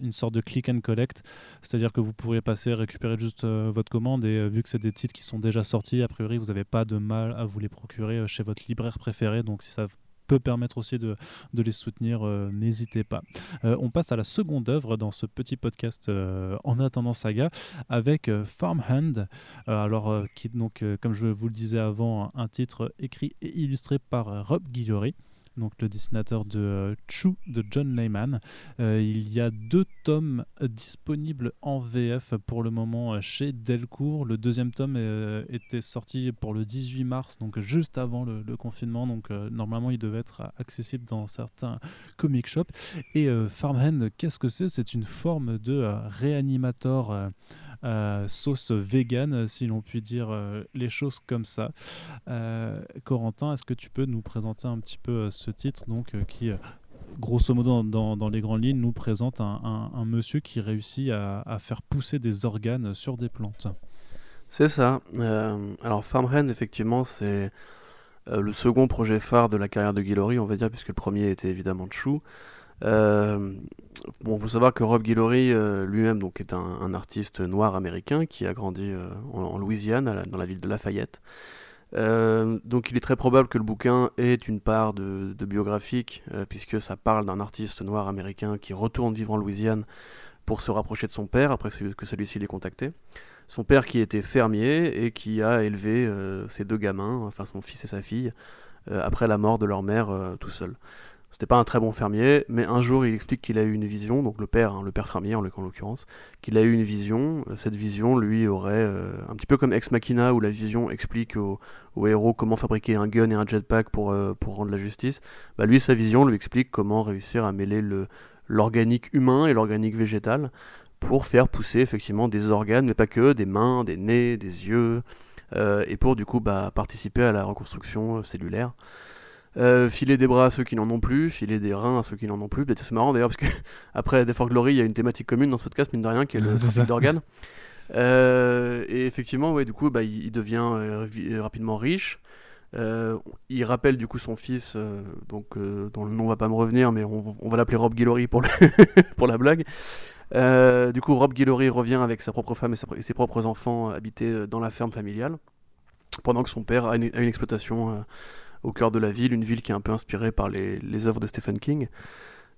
une sorte de click and collect c'est-à-dire que vous pourriez passer, récupérer juste euh, votre commande et euh, vu que c'est des titres qui sont déjà sortis, a priori vous n'avez pas de mal à vous les procurer euh, chez votre libraire préféré. Donc si ça peut permettre aussi de, les soutenir, n'hésitez pas. on passe à la seconde œuvre dans ce petit podcast en attendant saga avec Farmhand, alors qui donc comme je vous le disais avant, un titre écrit et illustré par Rob Guillory donc le dessinateur de euh, Chou de John Layman. Euh, il y a deux tomes disponibles en VF pour le moment euh, chez Delcourt. Le deuxième tome était sorti pour le 18 mars, donc juste avant le, confinement. Donc normalement, il devait être accessible dans certains comic shops. Et Farmhand, qu'est-ce que c'est? C'est une forme de réanimator euh, sauce vegan, si l'on peut dire euh, les choses comme ça. Euh, Corentin, est-ce que tu peux nous présenter un petit peu ce titre donc, qui grosso modo, dans, les grandes lignes, nous présente un, monsieur qui réussit à, faire pousser des organes sur des plantes? C'est ça. alors, Farmhand, effectivement, c'est le second projet phare de la carrière de Guillory, on va dire, puisque le premier était évidemment Chou. Euh, bon, faut savoir que Rob Guillory euh, lui-même donc est un, artiste noir américain qui a grandi euh, en, Louisiane, dans la ville de Lafayette. donc il est très probable que le bouquin ait une part de, biographique, puisque ça parle d'un artiste noir américain qui retourne vivre en Louisiane pour se rapprocher de son père après que celui-ci l'ait contacté. Son père qui était fermier et qui a élevé ses deux gamins, enfin son fils et sa fille, après la mort de leur mère tout seul. C'était pas un très bon fermier, mais un jour il explique qu'il a eu une vision, donc le père, hein, le père fermier en l'occurrence, qu'il a eu une vision. Euh, cette vision, lui, aurait, euh, un petit peu comme Ex Machina, où la vision explique au, héros comment fabriquer un gun et un jetpack pour, euh, pour rendre la justice. Bah, lui, sa vision lui explique comment réussir à mêler l'organique humain et l'organique végétal pour faire pousser effectivement des organes, mais pas que, des mains, des nez, des yeux, et pour du coup bah, participer à la reconstruction cellulaire. Euh, filer des bras à ceux qui n'en ont plus, filer des reins à ceux qui n'en ont plus. C'est marrant d'ailleurs parce que après Death for Glory, il y a une thématique commune dans ce podcast, mine de rien, qui est le trafic d'organes. et effectivement, ouais, du coup, bah, il, devient rapidement riche. il rappelle du coup son fils, donc dont le nom va pas me revenir, mais on, va l'appeler Rob Guillory pour, pour la blague. du coup, Rob Guillory revient avec sa propre femme et, ses propres enfants habiter dans la ferme familiale, pendant que son père a une, exploitation au cœur de la ville, une ville qui est un peu inspirée par les, les œuvres de Stephen King.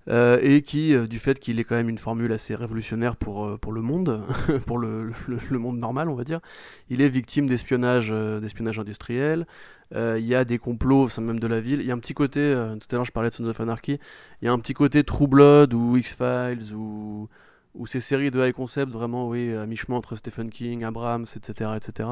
Euh, et qui, euh, du fait qu'il est quand même une formule assez révolutionnaire pour, euh, pour le monde, pour le, le, monde normal, on va dire, il est victime d'espionnage d'espionnage industriel. Il y a des complots au sein même de la ville. Il y a un petit côté, tout à l'heure je parlais de Sons of Anarchy, il y a un petit côté True Blood ou X-Files ou, ou ces séries de high concept vraiment, oui, à mi-chemin entre Stephen King, Abrams, etc. etc.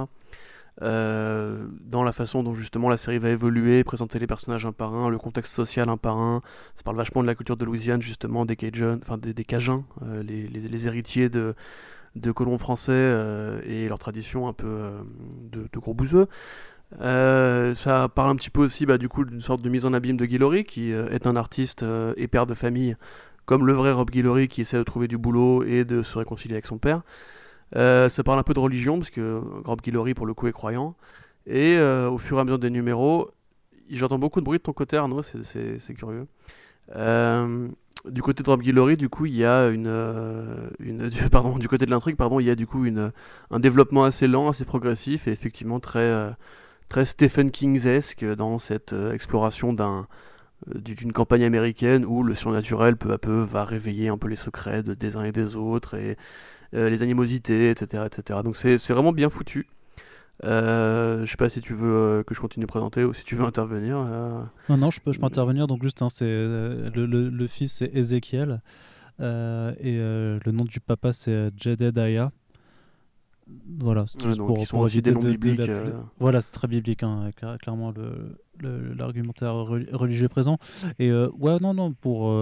Euh, dans la façon dont justement la série va évoluer, présenter les personnages un par un, le contexte social un par un. Ça parle vachement de la culture de Louisiane, justement, des Cajuns, enfin des, des euh, les, héritiers de, colons français euh, et leur tradition un peu de, de, gros bouseux. ça parle un petit peu aussi bah, du coup d'une sorte de mise en abîme de Guillory, qui est un artiste et père de famille, comme le vrai Rob Guillory qui essaie de trouver du boulot et de se réconcilier avec son père. Euh, ça parle un peu de religion, parce que Rob Guillory, pour le coup, est croyant. Et euh, au fur et à mesure des numéros, j'entends beaucoup de bruit de ton côté, Arnaud, c'est curieux. Euh, du côté de Rob Guillory, du coup, il y a une, pardon, du côté de l'intrigue, pardon, il y a du coup une, un développement assez lent, assez progressif et effectivement très, très Stephen King's-esque dans cette exploration d'un d'une campagne américaine où le surnaturel peu à peu va réveiller un peu les secrets de, des uns et des autres et les animosités, etc. etc. Donc c'est vraiment bien foutu. Euh, je sais pas si tu veux euh, que je continue de présenter ou si tu veux intervenir. Non, non, je peux, je peux intervenir. Donc juste, hein, c'est le, le, fils c'est Ézéchiel et le nom du papa c'est Jedediah. Voilà, c'est pour, pour des noms bibliques. Voilà, c'est très biblique, hein, clairement l'argumentaire religieux présent. Et ouais, non, non, pour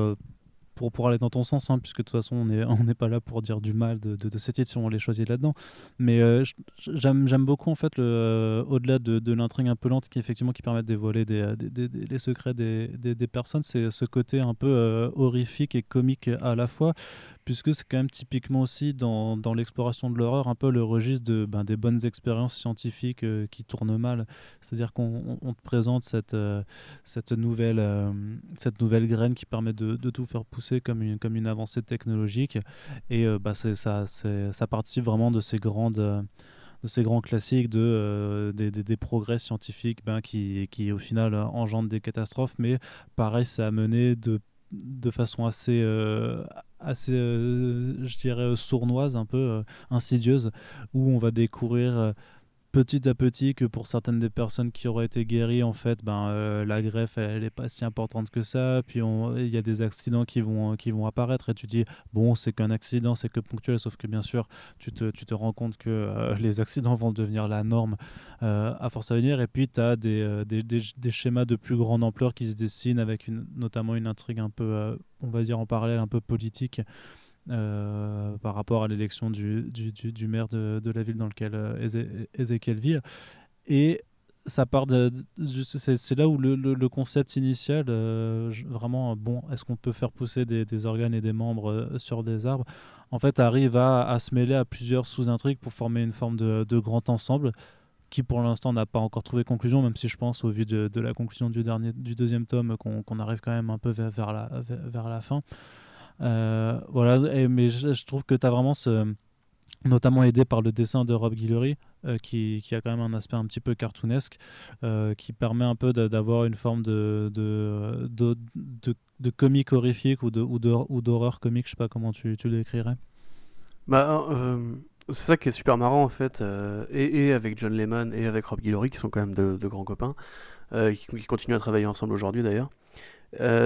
pour, pour aller dans ton sens, hein, puisque de toute façon, on n'est on pas là pour dire du mal de, ces titres si on les choisit là-dedans. Mais euh, j'aime beaucoup, en fait, euh, au-delà de, l'intrigue un peu lente qui, effectivement, qui permet de dévoiler des, des, des, les secrets des, personnes, c'est ce côté un peu euh, horrifique et comique à la fois, puisque c'est quand même typiquement aussi dans, dans l'exploration de l'horreur un peu le registre de, ben, des bonnes expériences scientifiques euh, qui tournent mal. C'est-à-dire qu'on te présente cette, euh, cette, nouvelle, euh, cette nouvelle graine qui permet de, de, tout faire pousser comme une, comme une avancée technologique. Et bah, ça, ça participe vraiment de ces grandes de ces grands classiques de, des, des, progrès scientifiques ben, qui, qui au final engendrent des catastrophes mais pareil c'est amené de de façon assez, assez euh, je dirais, sournoise, un peu euh, insidieuse, où on va découvrir petit à petit que pour certaines des personnes qui auraient été guéries, en fait, ben, euh, la greffe, elle n'est pas si importante que ça. Puis il y a des accidents qui vont, qui vont apparaître et tu dis, bon, c'est qu'un accident, c'est que ponctuel, sauf que bien sûr, tu te, rends compte que euh, les accidents vont devenir la norme euh, à force à venir. Et puis, tu as des, schémas de plus grande ampleur qui se dessinent avec notamment une intrigue un peu, on va dire en parallèle, un peu politique. Euh, par rapport à l'élection du, du, du, maire de, de, la ville dans laquelle euh, Ezekiel vit. Et ça part c'est là où le, le, concept initial euh, vraiment bon est-ce qu'on peut faire pousser des, des, organes et des membres sur des arbres? En fait arrive à, à se mêler à plusieurs sous-intrigues pour former une forme de, de grand ensemble qui pour l'instant n'a pas encore trouvé conclusion même si je pense au vu de, de la conclusion du dernier du deuxième tome qu'on arrive quand même un peu vers, la, vers la fin voilà, et, mais je, trouve que tu as vraiment ce. Notamment aidé par le dessin de Rob Guillory, euh, qui, qui, a quand même un aspect un petit peu cartoonesque, euh, qui permet un peu d'avoir une forme de, de, de, de, comique horrifique ou d'horreur comique, je sais pas comment tu, tu le décrirais. Bah, c'est ça qui est super marrant en fait, et, et, avec John Lehman et avec Rob Guillory, qui sont quand même de, grands copains, qui, continuent à travailler ensemble aujourd'hui d'ailleurs.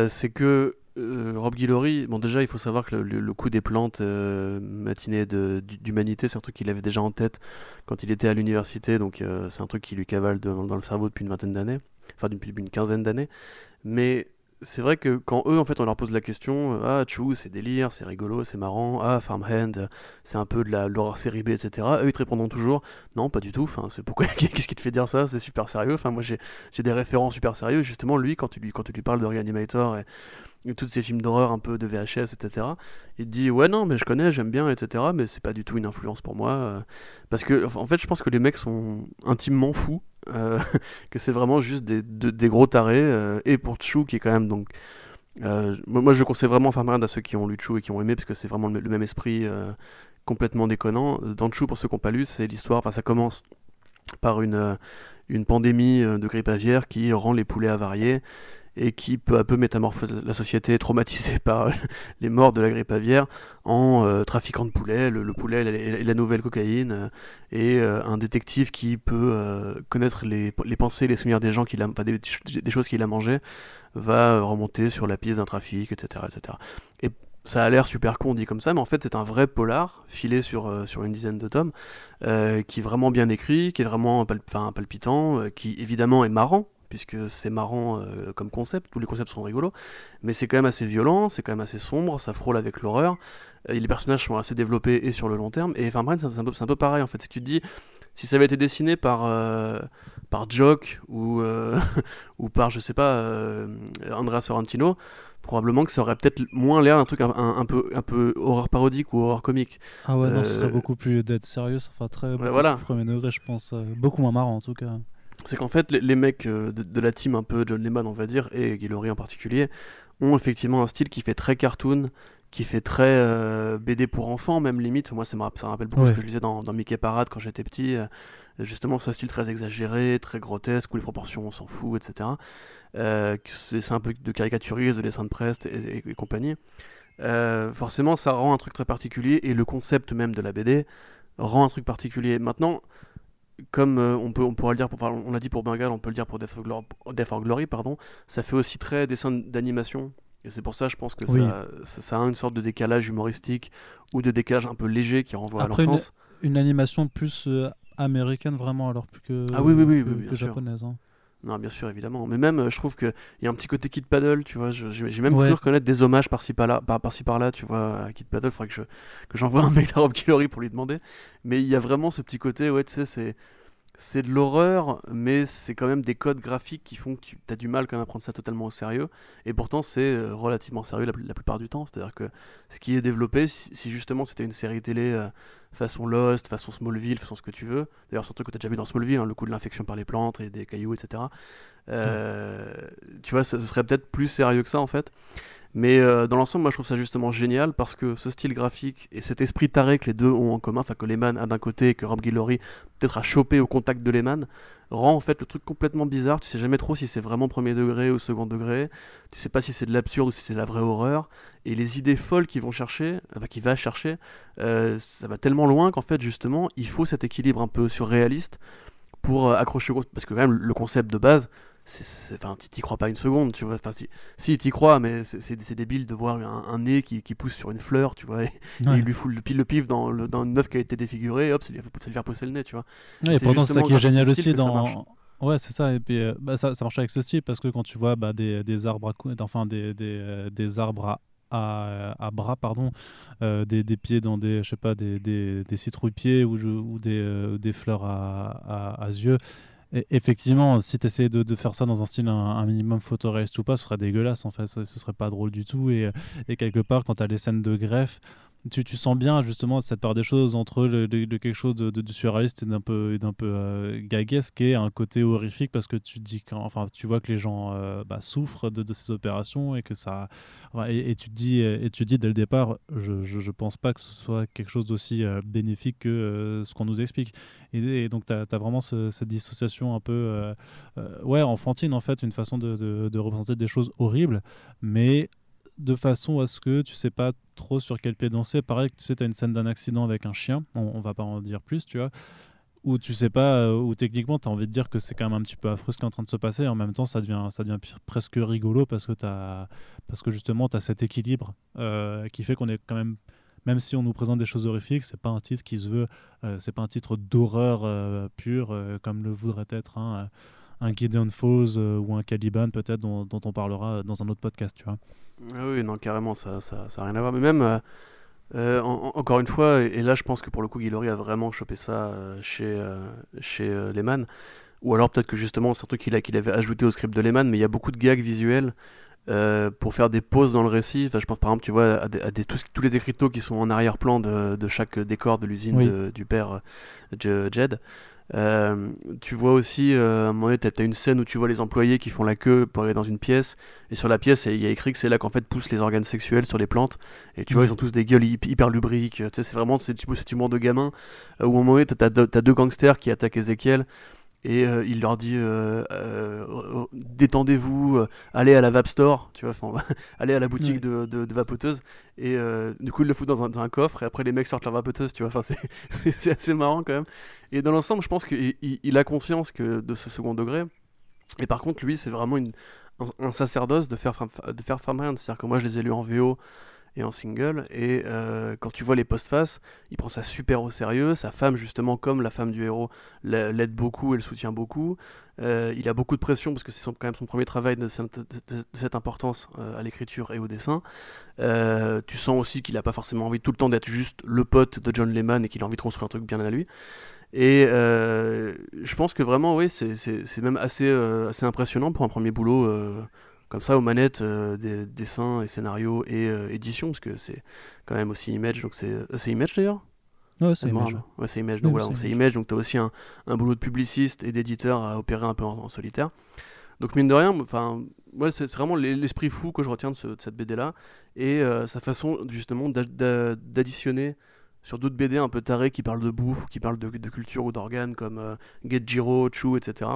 c'est que euh, Rob Guillory, bon déjà il faut savoir que le, coup des plantes euh, matinée d'humanité c'est un truc qu'il avait déjà en tête quand il était à l'université, donc euh, c'est un truc qui lui cavale dans le cerveau depuis une vingtaine d'années, enfin depuis une quinzaine d'années, mais c'est vrai que quand eux, en fait, on leur pose la question, euh, ah, Chou, c'est délire, c'est rigolo, c'est marrant, ah, Farmhand, c'est un peu de la l'horreur série B, etc. Eux, ils te répondront toujours, non, pas du tout, enfin, c'est pourquoi, qu'est-ce qui te fait dire ça, c'est super sérieux, enfin, moi, j'ai des référents super sérieux, justement, lui, quand tu lui, quand tu lui parles de Reanimator et, et tous ces films d'horreur un peu de VHS, etc., il te dit, ouais, non, mais je connais, j'aime bien, etc., mais c'est pas du tout une influence pour moi, euh, parce que, en fait, je pense que les mecs sont intimement fous, euh, que c'est vraiment juste des, gros tarés, euh, et pour Chou qui est quand même donc. Euh, moi je conseille vraiment Farmland à ceux qui ont lu Chou et qui ont aimé, parce que c'est vraiment le, même esprit complètement déconnant. Dans Chou, pour ceux qui n'ont pas lu, c'est l'histoire, enfin ça commence par une, une pandémie de grippe aviaire qui rend les poulets avariés et qui peu à peu métamorphose la société traumatisée par les morts de la grippe aviaire en euh, trafiquant de poulets, le, poulet et la, nouvelle cocaïne, euh, et euh, un détective qui peut connaître les, pensées, les souvenirs des gens, qu'il a, des, des, choses qu'il a mangées, va remonter sur la piste d'un trafic, etc., etc. Et ça a l'air super con dit comme ça, mais en fait c'est un vrai polar filé sur, sur une dizaine de tomes, qui est vraiment bien écrit, qui est vraiment palpitant, qui évidemment est marrant, puisque c'est marrant euh, comme concept, tous les concepts sont rigolos, mais c'est quand même assez violent, c'est quand même assez sombre, ça frôle avec l'horreur, et les personnages sont assez développés et sur le long terme, et enfin c'est un, un, peu pareil en fait, si tu te dis, si ça avait été dessiné par, euh, par Jock ou, euh, ou par, je sais pas, Andrea Sorrentino, probablement que ça aurait peut-être moins l'air d'un truc un, peu, un peu horreur parodique ou horreur comique. Ah ouais, non, ce serait beaucoup plus d'être sérieux, enfin très voilà. premier degré, je pense, beaucoup moins marrant en tout cas c'est qu'en fait, les, mecs euh, de, la team, un peu John Lehman, on va dire, et Guillory en particulier, ont effectivement un style qui fait très cartoon, qui fait très euh, BD pour enfants, même limite. Moi, ça me, rappelle beaucoup ce que je lisais dans, Mickey Parade quand j'étais petit. Euh, justement, ce style très exagéré, très grotesque, où les proportions, on s'en fout, etc. c'est un peu de caricaturisme, de dessin de presse et, et compagnie. forcément, ça rend un truc très particulier, et le concept même de la BD rend un truc particulier. Maintenant, comme euh, on, peut, on pourra le dire, pour, on l'a dit pour Bengal, on peut le dire pour Death or Glory, pardon, ça fait aussi très dessin d'animation. Et c'est pour ça, je pense que ça, ça, a une sorte de décalage humoristique ou de décalage un peu léger qui renvoie à l'enfance. Une, une, animation plus euh, américaine, vraiment, alors plus que, ah, oui, oui, oui, que japonaise. Hein. Non, bien sûr, évidemment. Mais même, euh, je trouve qu'il y a un petit côté Kid Paddle, tu vois. J'ai même pu reconnaître des hommages par-ci par-là, par-ci par-là, tu vois, à Kid Paddle. Il faudrait que, que j'envoie un mail à Rob Killori pour lui demander. Mais il y a vraiment ce petit côté, ouais, tu sais, c'est c'est de l'horreur, mais c'est quand même des codes graphiques qui font que tu as du mal quand même à prendre ça totalement au sérieux. Et pourtant, c'est euh, relativement sérieux la, plupart du temps. C'est-à-dire que ce qui est développé, si, justement c'était une série télé euh, façon Lost, façon Smallville, façon ce que tu veux, d'ailleurs surtout que tu as déjà vu dans Smallville, hein, le coup de l'infection par les plantes et des cailloux, etc. Euh, tu vois, ce serait peut-être plus sérieux que ça en fait. Mais euh, dans l'ensemble, moi je trouve ça justement génial parce que ce style graphique et cet esprit taré que les deux ont en commun, enfin que Lehman a d'un côté et que Rob Guillory peut-être a chopé au contact de Lehman, rend en fait le truc complètement bizarre. Tu sais jamais trop si c'est vraiment premier degré ou second degré. Tu sais pas si c'est de l'absurde ou si c'est de la vraie horreur. Et les idées folles qu'ils vont chercher, enfin qu'il va chercher, euh, ça va tellement loin qu'en fait justement il faut cet équilibre un peu surréaliste pour euh, accrocher parce que quand même le concept de base enfin t'y crois pas une seconde tu vois. Enfin si si t'y crois mais c'est débile de voir un, nez qui, qui, pousse sur une fleur tu vois et, il lui fout le pile le pif dans le dans une œuf qui a été défigurée hop ça lui, fait pousser le nez tu vois. Et pourtant c'est ça qui est génial aussi dans Ouais, c'est ça. Et puis, euh, bah, ça, ça marche avec ce style parce que quand tu vois bah, des, des, arbres à enfin des, des, euh, des arbres à, à, bras, pardon, euh, des, des, pieds dans des, je sais pas, des, des, des citrouilles-pieds ou, ou des, des fleurs à, à, à yeux effectivement, si tu essayais de, faire ça dans un style un, minimum photoréaliste ou pas, ce serait dégueulasse en fait, ce, serait pas drôle du tout. Et, quelque part, quand tu as les scènes de greffe, tu, tu, sens bien justement cette part des choses entre le, quelque chose de, de, surréaliste et d'un peu, d'un peu euh, gaguesque et un côté horrifique parce que tu dis enfin tu vois que les gens euh, bah, souffrent de, de, ces opérations et que ça et, tu te dis et tu dis dès le départ je, je, pense pas que ce soit quelque chose d'aussi euh, bénéfique que ce qu'on nous explique. Et, donc tu as, vraiment cette dissociation un peu ouais enfantine en fait une façon de, de représenter des choses horribles mais de façon à ce que tu sais pas trop sur quel pied danser. Pareil, tu sais, tu as une scène d'un accident avec un chien, on, va pas en dire plus, tu vois, où tu sais pas, euh, où techniquement tu as envie de dire que c'est quand même un petit peu affreux ce qui est en train de se passer, et en même temps ça devient, ça devient presque rigolo parce que, as, parce que justement tu as cet équilibre euh, qui fait qu'on est quand même même si on nous présente des choses horrifiques, c'est pas un titre qui se veut, euh, c'est pas un titre d'horreur pure comme le voudrait être un, un Gideon Falls ou un Caliban peut-être dont, dont, on parlera dans un autre podcast, tu vois. Ah oui, non, carrément, ça n'a ça, ça rien à voir. Mais même, encore une fois, et, là je pense que pour le coup, Guillory a vraiment chopé ça chez, chez Lehman. Ou alors peut-être que justement c'est un truc qu'il qu'il avait ajouté au script de Lehman, mais il y a beaucoup de gags visuels euh, pour faire des pauses dans le récit. Enfin, je pense par exemple, tu vois, à, des, tous, tous, les écriteaux qui sont en arrière-plan de, de, chaque décor de l'usine du père euh, Jed. Euh, tu vois aussi, à un moment donné, tu as, une scène où tu vois les employés qui font la queue pour aller dans une pièce, et sur la pièce, il y a écrit que c'est là qu'en fait poussent les organes sexuels sur les plantes, et tu vois, ils ont tous des gueules hyper lubriques, tu sais, c'est vraiment cet, humour de gamin, où à un moment donné, tu as, as, deux gangsters qui attaquent Ezekiel, et euh, il leur dit euh, euh, détendez-vous, allez à la Vap Store, tu vois, allez à la boutique de, de, vapoteuses. Et du coup, il le fout dans un, dans un, coffre et après les mecs sortent leur vapoteuse, tu vois. Enfin, c'est assez marrant quand même. Et dans l'ensemble, je pense qu'il il, a conscience que de ce second degré. Et par contre, lui, c'est vraiment une, un, sacerdoce de faire, de faire C'est-à-dire que moi, je les ai lus en VO et en single. Et euh, quand tu vois les post-face, il prend ça super au sérieux. Sa femme, justement, comme la femme du héros, l'aide beaucoup, elle soutient beaucoup. Euh, il a beaucoup de pression parce que c'est quand même son premier travail de, cette importance euh, à l'écriture et au dessin. tu sens aussi qu'il n'a pas forcément envie tout le temps d'être juste le pote de John Lehman et qu'il a envie de construire un truc bien à lui. Et je pense que vraiment, oui, c'est même assez impressionnant pour un premier boulot comme ça aux manettes euh, des dessins et scénarios et euh, édition parce que c'est quand même aussi Image donc c'est euh, c'est Image d'ailleurs? Ouais c'est Image ouais c'est Image donc voilà c'est Image. Donc tu as aussi un, un, boulot de publiciste et d'éditeur à opérer un peu en, solitaire. Donc mine de rien enfin ouais, c'est vraiment l'esprit fou que je retiens de, cette BD là et sa façon justement d'additionner sur d'autres BD un peu tarés qui parlent de bouffe, qui parlent de, de culture ou d'organes comme Get Giro, Chu, etc.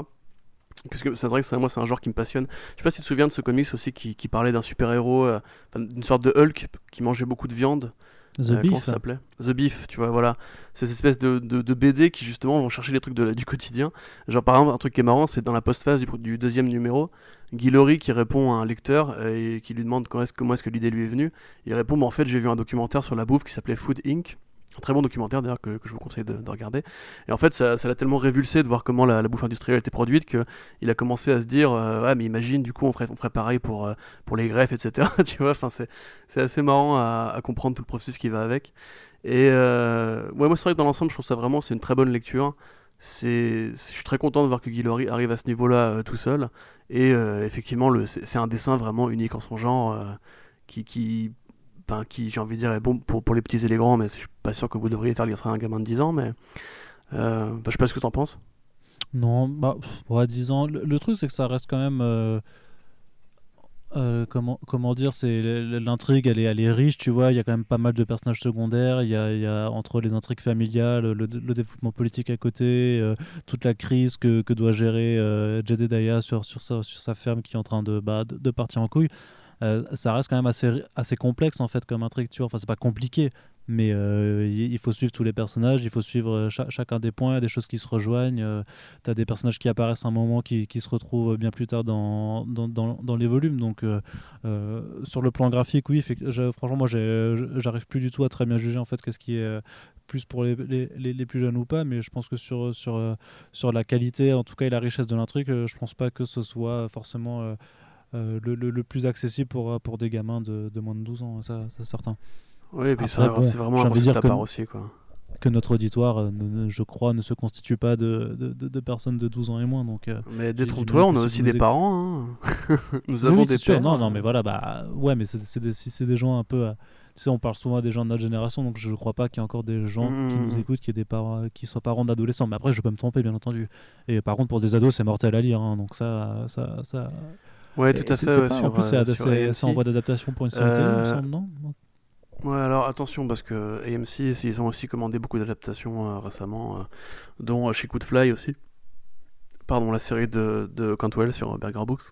Parce que c'est vrai que moi c'est un genre qui me passionne. Je sais pas si tu te souviens de ce comics aussi qui, qui parlait d'un super-héros, euh, d'une sorte de Hulk qui mangeait beaucoup de viande. The euh, Beef. Comment ça s'appelait? The Beef, tu vois, voilà. Ces espèces de, de, BD qui justement vont chercher les trucs de, du quotidien. Genre par exemple, un truc qui est marrant, c'est dans la postface du, du deuxième numéro, Guy qui répond à un lecteur euh, et qui lui demande comment est-ce, comment est-ce que l'idée lui est venue. Il répond, bah, en fait j'ai vu un documentaire sur la bouffe qui s'appelait Food Inc un très bon documentaire d'ailleurs que, je vous conseille de, regarder. Et en fait, ça, l'a tellement révulsé de voir comment la, bouffe industrielle était produite qu'il a commencé à se dire euh, Ah, mais imagine, du coup, on ferait, on ferait pareil pour, euh, pour les greffes, etc. tu vois, enfin, c'est assez marrant à, comprendre tout le processus qui va avec. Et euh, ouais, moi, c'est vrai que dans l'ensemble, je trouve ça vraiment, c'est une très bonne lecture. Je suis très content de voir que Guy arrive à ce niveau-là tout seul. Et effectivement, c'est un dessin vraiment unique en son genre qui, qui qui, j'ai envie de dire, est bon pour, pour les petits et les grands, mais je suis pas sûr que vous devriez faire lire un gamin de 10 ans, mais euh, je sais pas ce que tu en penses. Non, bah, pour 10 ans, le, truc c'est que ça reste quand même. Euh, euh, comment, comment dire, c'est l'intrigue, elle est, elle est riche, tu vois. Il y a quand même pas mal de personnages secondaires. Il y a, y a entre les intrigues familiales, le, développement politique à côté, euh, toute la crise que, que doit gérer Jedediah sur, sur, sa, sur sa ferme qui est en train de, bah, de partir en couille. Euh, ça reste quand même assez, assez complexe en fait comme intrigue, tu vois. Enfin, c'est pas compliqué, mais euh, il faut suivre tous les personnages, il faut suivre euh, chacun des points, des choses qui se rejoignent. tu as des personnages qui apparaissent à un moment qui, qui se retrouvent bien plus tard dans, dans, dans, les volumes. Donc, sur le plan graphique, oui, franchement, moi, j'arrive plus du tout à très bien juger en fait qu'est-ce qui est plus pour les, les, les, plus jeunes ou pas, mais je pense que sur, sur, sur la qualité, en tout cas, et la richesse de l'intrigue, je pense pas que ce soit forcément euh, le, le, plus accessible pour, euh, pour des gamins de, de moins de 12 ans, ça, c'est certain. Oui, et puis ça, c'est vraiment un de ta part aussi. Quoi. Que notre auditoire, euh, je crois, ne se constitue pas de, de, de, personnes de 12 ans et moins. Donc, mais détrompe-toi, on a aussi des parents. Hein. nous avons des pères. Non, non, mais voilà, bah, ouais, mais c'est des, si c'est des gens un peu. tu sais, on parle souvent des gens de notre génération, donc je ne crois pas qu'il y ait encore des gens qui nous mmh. écoutent qui, aient des parents, qui soient parents d'adolescents. Mais après, je peux me tromper, bien entendu. Et par contre, pour des ados, c'est mortel à lire. Hein, donc ça, ça, ça, Ouais, tout à fait. en plus, c'est en voie d'adaptation pour une série télé, il me semble, non? Ouais, alors attention, parce que AMC, ils ont aussi commandé beaucoup d'adaptations euh, récemment, euh, dont euh, chez Coup Fly aussi. Pardon, la série de, de Cantwell sur Berger Books.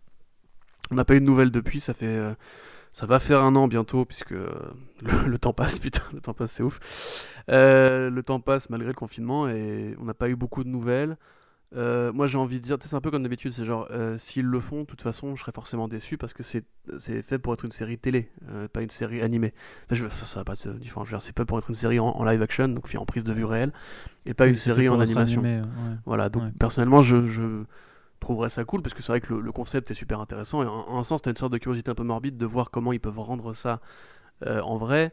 On n'a pas eu de nouvelles depuis, ça fait. ça va faire un an bientôt, puisque le, temps passe, putain, le temps passe, c'est ouf. le temps passe malgré le confinement, et on n'a pas eu beaucoup de nouvelles. Euh, moi j'ai envie de dire, c'est un peu comme d'habitude, c'est genre euh, s'ils le font, de toute façon je serais forcément déçu parce que c'est fait pour être une série télé, euh, pas une série animée. Enfin, je, ça va pas se différent, c'est pas pour être une série en, live action, donc en prise de vue réelle, et pas une série en animation. voilà, donc personnellement je, je trouverais ça cool parce que c'est vrai que le, concept est super intéressant et en, un sens, tu as une sorte de curiosité un peu morbide de voir comment ils peuvent rendre ça en vrai.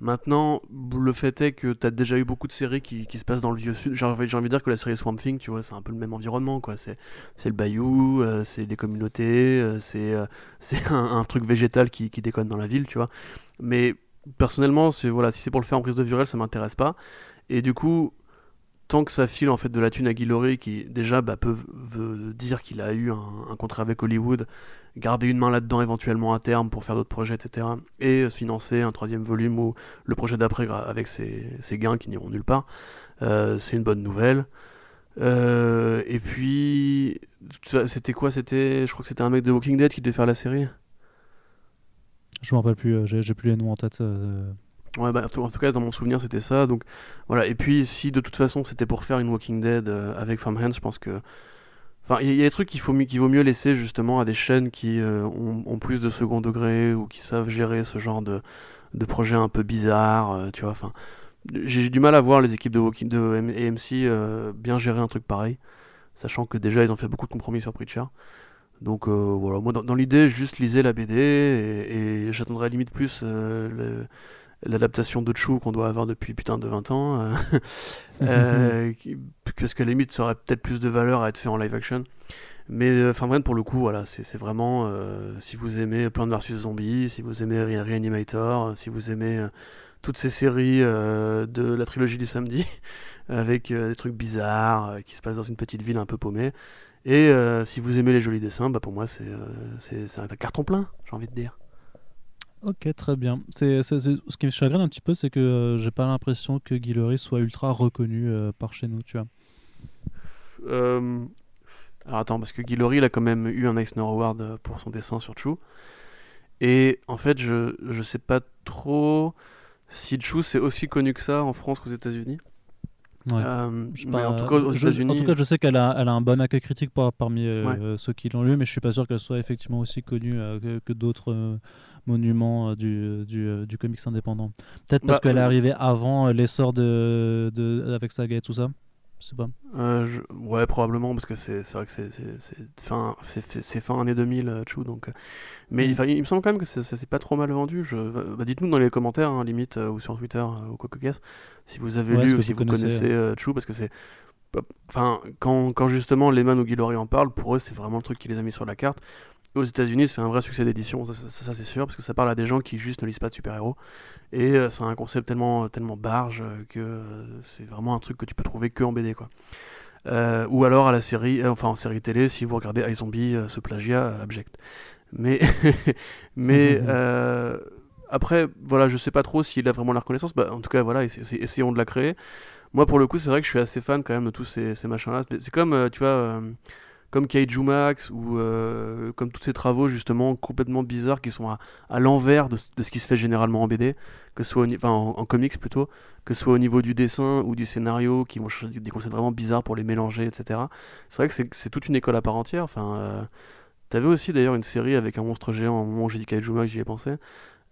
Maintenant, le fait est que tu as déjà eu beaucoup de séries qui, se passent dans le vieux sud. J'ai envie, de dire que la série Swamp Thing, tu vois, c'est un peu le même environnement, quoi. C'est, le bayou, euh, c'est les communautés, euh, c'est, c'est un, truc végétal qui, déconne dans la ville, tu vois. Mais personnellement, c'est, voilà, si c'est pour le faire en prise de vue ça m'intéresse pas. Et du coup, tant que ça file en fait de la thune à Guillory qui déjà bah, peut dire qu'il a eu un, contrat avec Hollywood, garder une main là-dedans éventuellement à terme pour faire d'autres projets, etc. Et se financer un troisième volume ou le projet d'après avec ses, gains qui n'iront nulle part, euh, c'est une bonne nouvelle. Euh, et puis, c'était quoi? C'était, je crois que c'était un mec de Walking Dead qui devait faire la série? Je me rappelle plus, euh, j'ai plus les noms en tête. Ouais, bah, en tout cas, dans mon souvenir, c'était ça. Donc, voilà. Et puis, si de toute façon, c'était pour faire une Walking Dead euh, avec Farmhands, je pense que. Enfin, il y, a des trucs qu'il faut vaut mieux laisser justement à des chaînes qui euh, ont, plus de second degré ou qui savent gérer ce genre de, de projet un peu bizarre, euh, tu vois. Enfin, j'ai du mal à voir les équipes de Walking de AMC bien gérer un truc pareil, sachant que déjà ils ont fait beaucoup de compromis sur Preacher. Donc voilà, moi dans, l'idée, juste lisez la BD et, et j'attendrai limite plus le, l'adaptation de Chou qu'on doit avoir depuis putain de 20 ans, euh, euh, parce qu'à la limite ça aurait peut-être plus de valeur à être fait en live action. Mais euh, enfin bref, pour le coup, voilà, c'est vraiment si vous aimez Plant vs Zombie, si vous aimez Reanimator, si vous aimez toutes ces séries de la trilogie du samedi, avec des trucs bizarres qui se passent dans une petite ville un peu paumée. Et si vous aimez les jolis dessins, bah pour moi c'est un carton plein, j'ai envie de dire. Ok, très bien. C'est, ce qui me chagrine un petit peu, c'est que euh, j'ai pas l'impression que Guillory soit ultra reconnu euh, par chez nous, tu vois. Euh, alors attends, parce que Guillory, il a quand même eu un Eisner Award pour son dessin sur Chou. Et en fait, je, je sais pas trop si Chou c'est aussi connu que ça en France qu'aux États-Unis. Ouais. en tout cas, aux États-Unis. En tout cas, je sais qu'elle a, elle a un bon accueil critique parmi ceux qui l'ont lu, mais je suis pas sûr qu'elle soit effectivement aussi connue que, que d'autres monument euh, du, du, euh, du comics indépendant. Peut-être parce bah, qu'elle est euh, arrivée avant l'essor de, de, avec Saga et tout ça je sais pas. Ouais, probablement, parce que c'est vrai que c'est fin, fin année 2000, Chou. Donc... Mais mm. il, me semble quand même que ça s'est pas trop mal vendu. Je... Bah, Dites-nous dans les commentaires, hein, limite, ou sur Twitter, ou quoi que ce soit, si vous avez lu ou si vous connaissez, Chou, parce que c'est. Enfin, quand, quand justement Lehman ou Guillory en parlent, pour eux, c'est vraiment le truc qui les a mis sur la carte aux États-Unis, c'est un vrai succès d'édition, ça, c'est sûr, parce que ça parle à des gens qui juste ne lisent pas de super-héros. Et euh, c'est un concept tellement, tellement barge que euh, c'est vraiment un truc que tu peux trouver que en BD, quoi. Euh, ou alors à la série, enfin en série télé, si vous regardez iZombie, ce plagiat abject. Mais, mais après, voilà, je sais pas trop s'il a vraiment la reconnaissance. Bah, en tout cas, voilà, essayons de la créer. Moi, pour le coup, c'est vrai que je suis assez fan quand même de tous ces, ces machins-là. C'est comme, tu vois comme Kaiju Max ou euh, comme tous ces travaux justement complètement bizarres qui sont à, l'envers de, ce qui se fait généralement en BD, que ce soit enfin, en, comics plutôt, que ce soit au niveau du dessin ou du scénario, qui vont chercher des concepts vraiment bizarres pour les mélanger, etc. C'est vrai que c'est toute une école à part entière. Enfin, euh, T'avais aussi d'ailleurs une série avec un monstre géant, au moment où j'ai dit Kaiju Max, j'y ai pensé,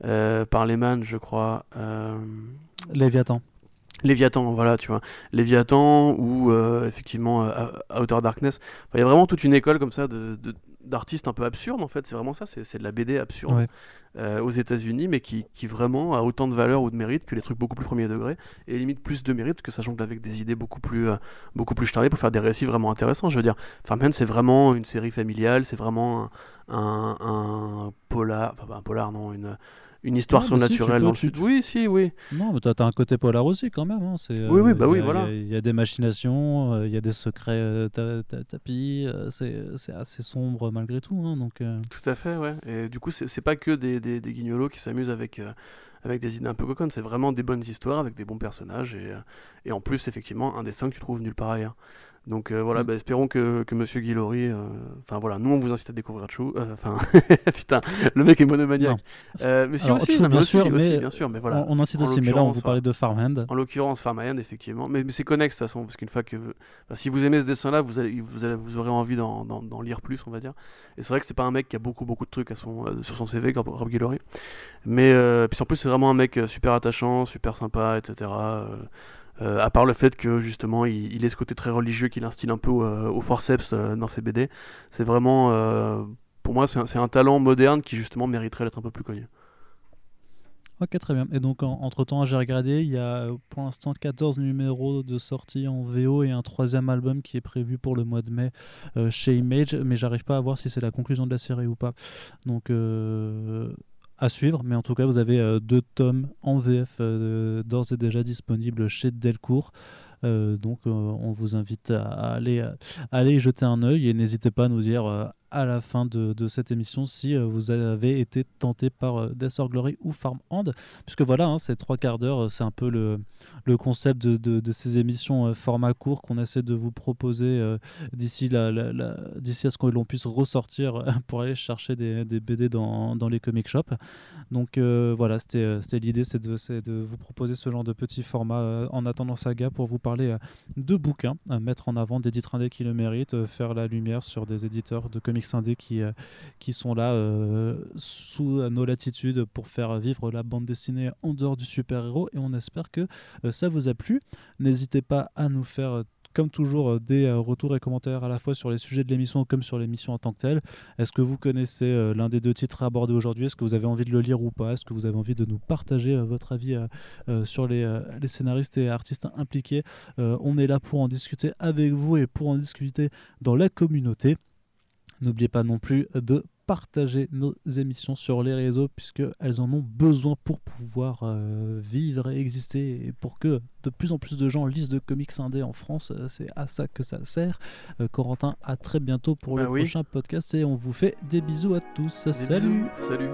euh, par Lehman, je crois. Léviathan. Léviathan, voilà, tu vois. Léviathan ou euh, effectivement euh, Outer Darkness. Il y a vraiment toute une école comme ça de, d'artistes un peu absurdes en fait. C'est vraiment ça, c'est, de la BD absurde euh, aux États-Unis, mais qui, qui, vraiment a autant de valeur ou de mérite que les trucs beaucoup plus premier degré et limite plus de mérite que ça jongle avec des idées beaucoup plus, beaucoup plus chargées pour faire des récits vraiment intéressants. Je veux dire, Farmland c'est vraiment une série familiale, c'est vraiment un, un, polar, enfin un polar, non, une une histoire surnaturelle dans le sud. Oui, si, oui. Non, mais toi, as un côté polar aussi quand même. Hein. oui, oui, bah oui, voilà. Il y, a des machinations, euh, il y a des secrets euh, tapis, euh, c'est assez sombre malgré tout. Hein, donc, Tout à fait, ouais. Et du coup, c'est pas que des, des, des, guignolos qui s'amusent avec, avec des idées un peu coconnes, c'est vraiment des bonnes histoires avec des bons personnages et, et en plus, effectivement, un dessin que tu trouves nulle part ailleurs. Donc euh, voilà, mm. bah, espérons que, que Monsieur Guillory. Euh, enfin voilà, nous on vous incite à découvrir Chou. Euh, enfin, putain, le mec est monomaniaque. mais si aussi, bien, sûr, mais bien sûr, mais voilà. On, incite aussi, mais là on vous parlait de Farmhand. En l'occurrence, Farmhand, effectivement. Mais, c'est connexe de toute façon, parce qu'une fois que. si vous aimez ce dessin-là, vous, allez, vous, allez, vous aurez envie d'en lire plus, on va dire. Et c'est vrai que c'est pas un mec qui a beaucoup, beaucoup de trucs à son, sur son CV, Rob Guillory. Mais puis en plus, c'est vraiment un mec super attachant, super sympa, etc. à part le fait que justement il, il ait ce côté très religieux qu'il instille un peu au, forceps dans ses BD, c'est vraiment, pour moi, c'est un, talent moderne qui justement mériterait d'être un peu plus connu. Ok, très bien. Et donc, entre-temps, j'ai regardé, il y a pour l'instant 14 numéros de sortie en VO et un troisième album qui est prévu pour le mois de mai chez Image, mais j'arrive pas à voir si c'est la conclusion de la série ou pas. Donc, à suivre, mais en tout cas, vous avez euh, deux tomes en VF euh, d'ores et déjà disponibles chez Delcourt. Euh, donc, on vous invite à, aller, jeter un œil et n'hésitez pas à nous dire à la fin de, cette émission si euh, vous avez été tenté par euh, Death or Glory ou Farmhand. Puisque voilà, hein, ces trois quarts d'heure, euh, c'est un peu le, le concept de, ces émissions format court qu'on essaie de vous proposer d'ici d'ici à ce que l'on puisse ressortir pour aller chercher des, des BD dans, dans, les comic shops. Donc voilà, c'était, l'idée, c'est de, de vous proposer ce genre de petit format en attendant saga pour vous parler de bouquins, mettre en avant des titres indés qui le méritent, faire la lumière sur des éditeurs de comics euh, qui sont là euh, sous nos latitudes pour faire vivre la bande dessinée en dehors du super-héros. Et on espère que euh, ça vous a plu. N'hésitez pas à nous faire comme toujours, des retours et commentaires à la fois sur les sujets de l'émission comme sur l'émission en tant que telle. Est-ce que vous connaissez l'un des deux titres abordés aujourd'hui? Est-ce que vous avez envie de le lire ou pas? Est-ce que vous avez envie de nous partager votre avis sur les, scénaristes et artistes impliqués? On est là pour en discuter avec vous et pour en discuter dans la communauté. N'oubliez pas non plus de partager nos émissions sur les réseaux puisqu'elles en ont besoin pour pouvoir euh, vivre et exister et pour que de plus en plus de gens lisent de comics indés en France. Euh, c'est à ça que ça sert. Euh, Corentin, à très bientôt pour le bah prochain podcast et on vous fait des bisous à tous. Salut. Salut.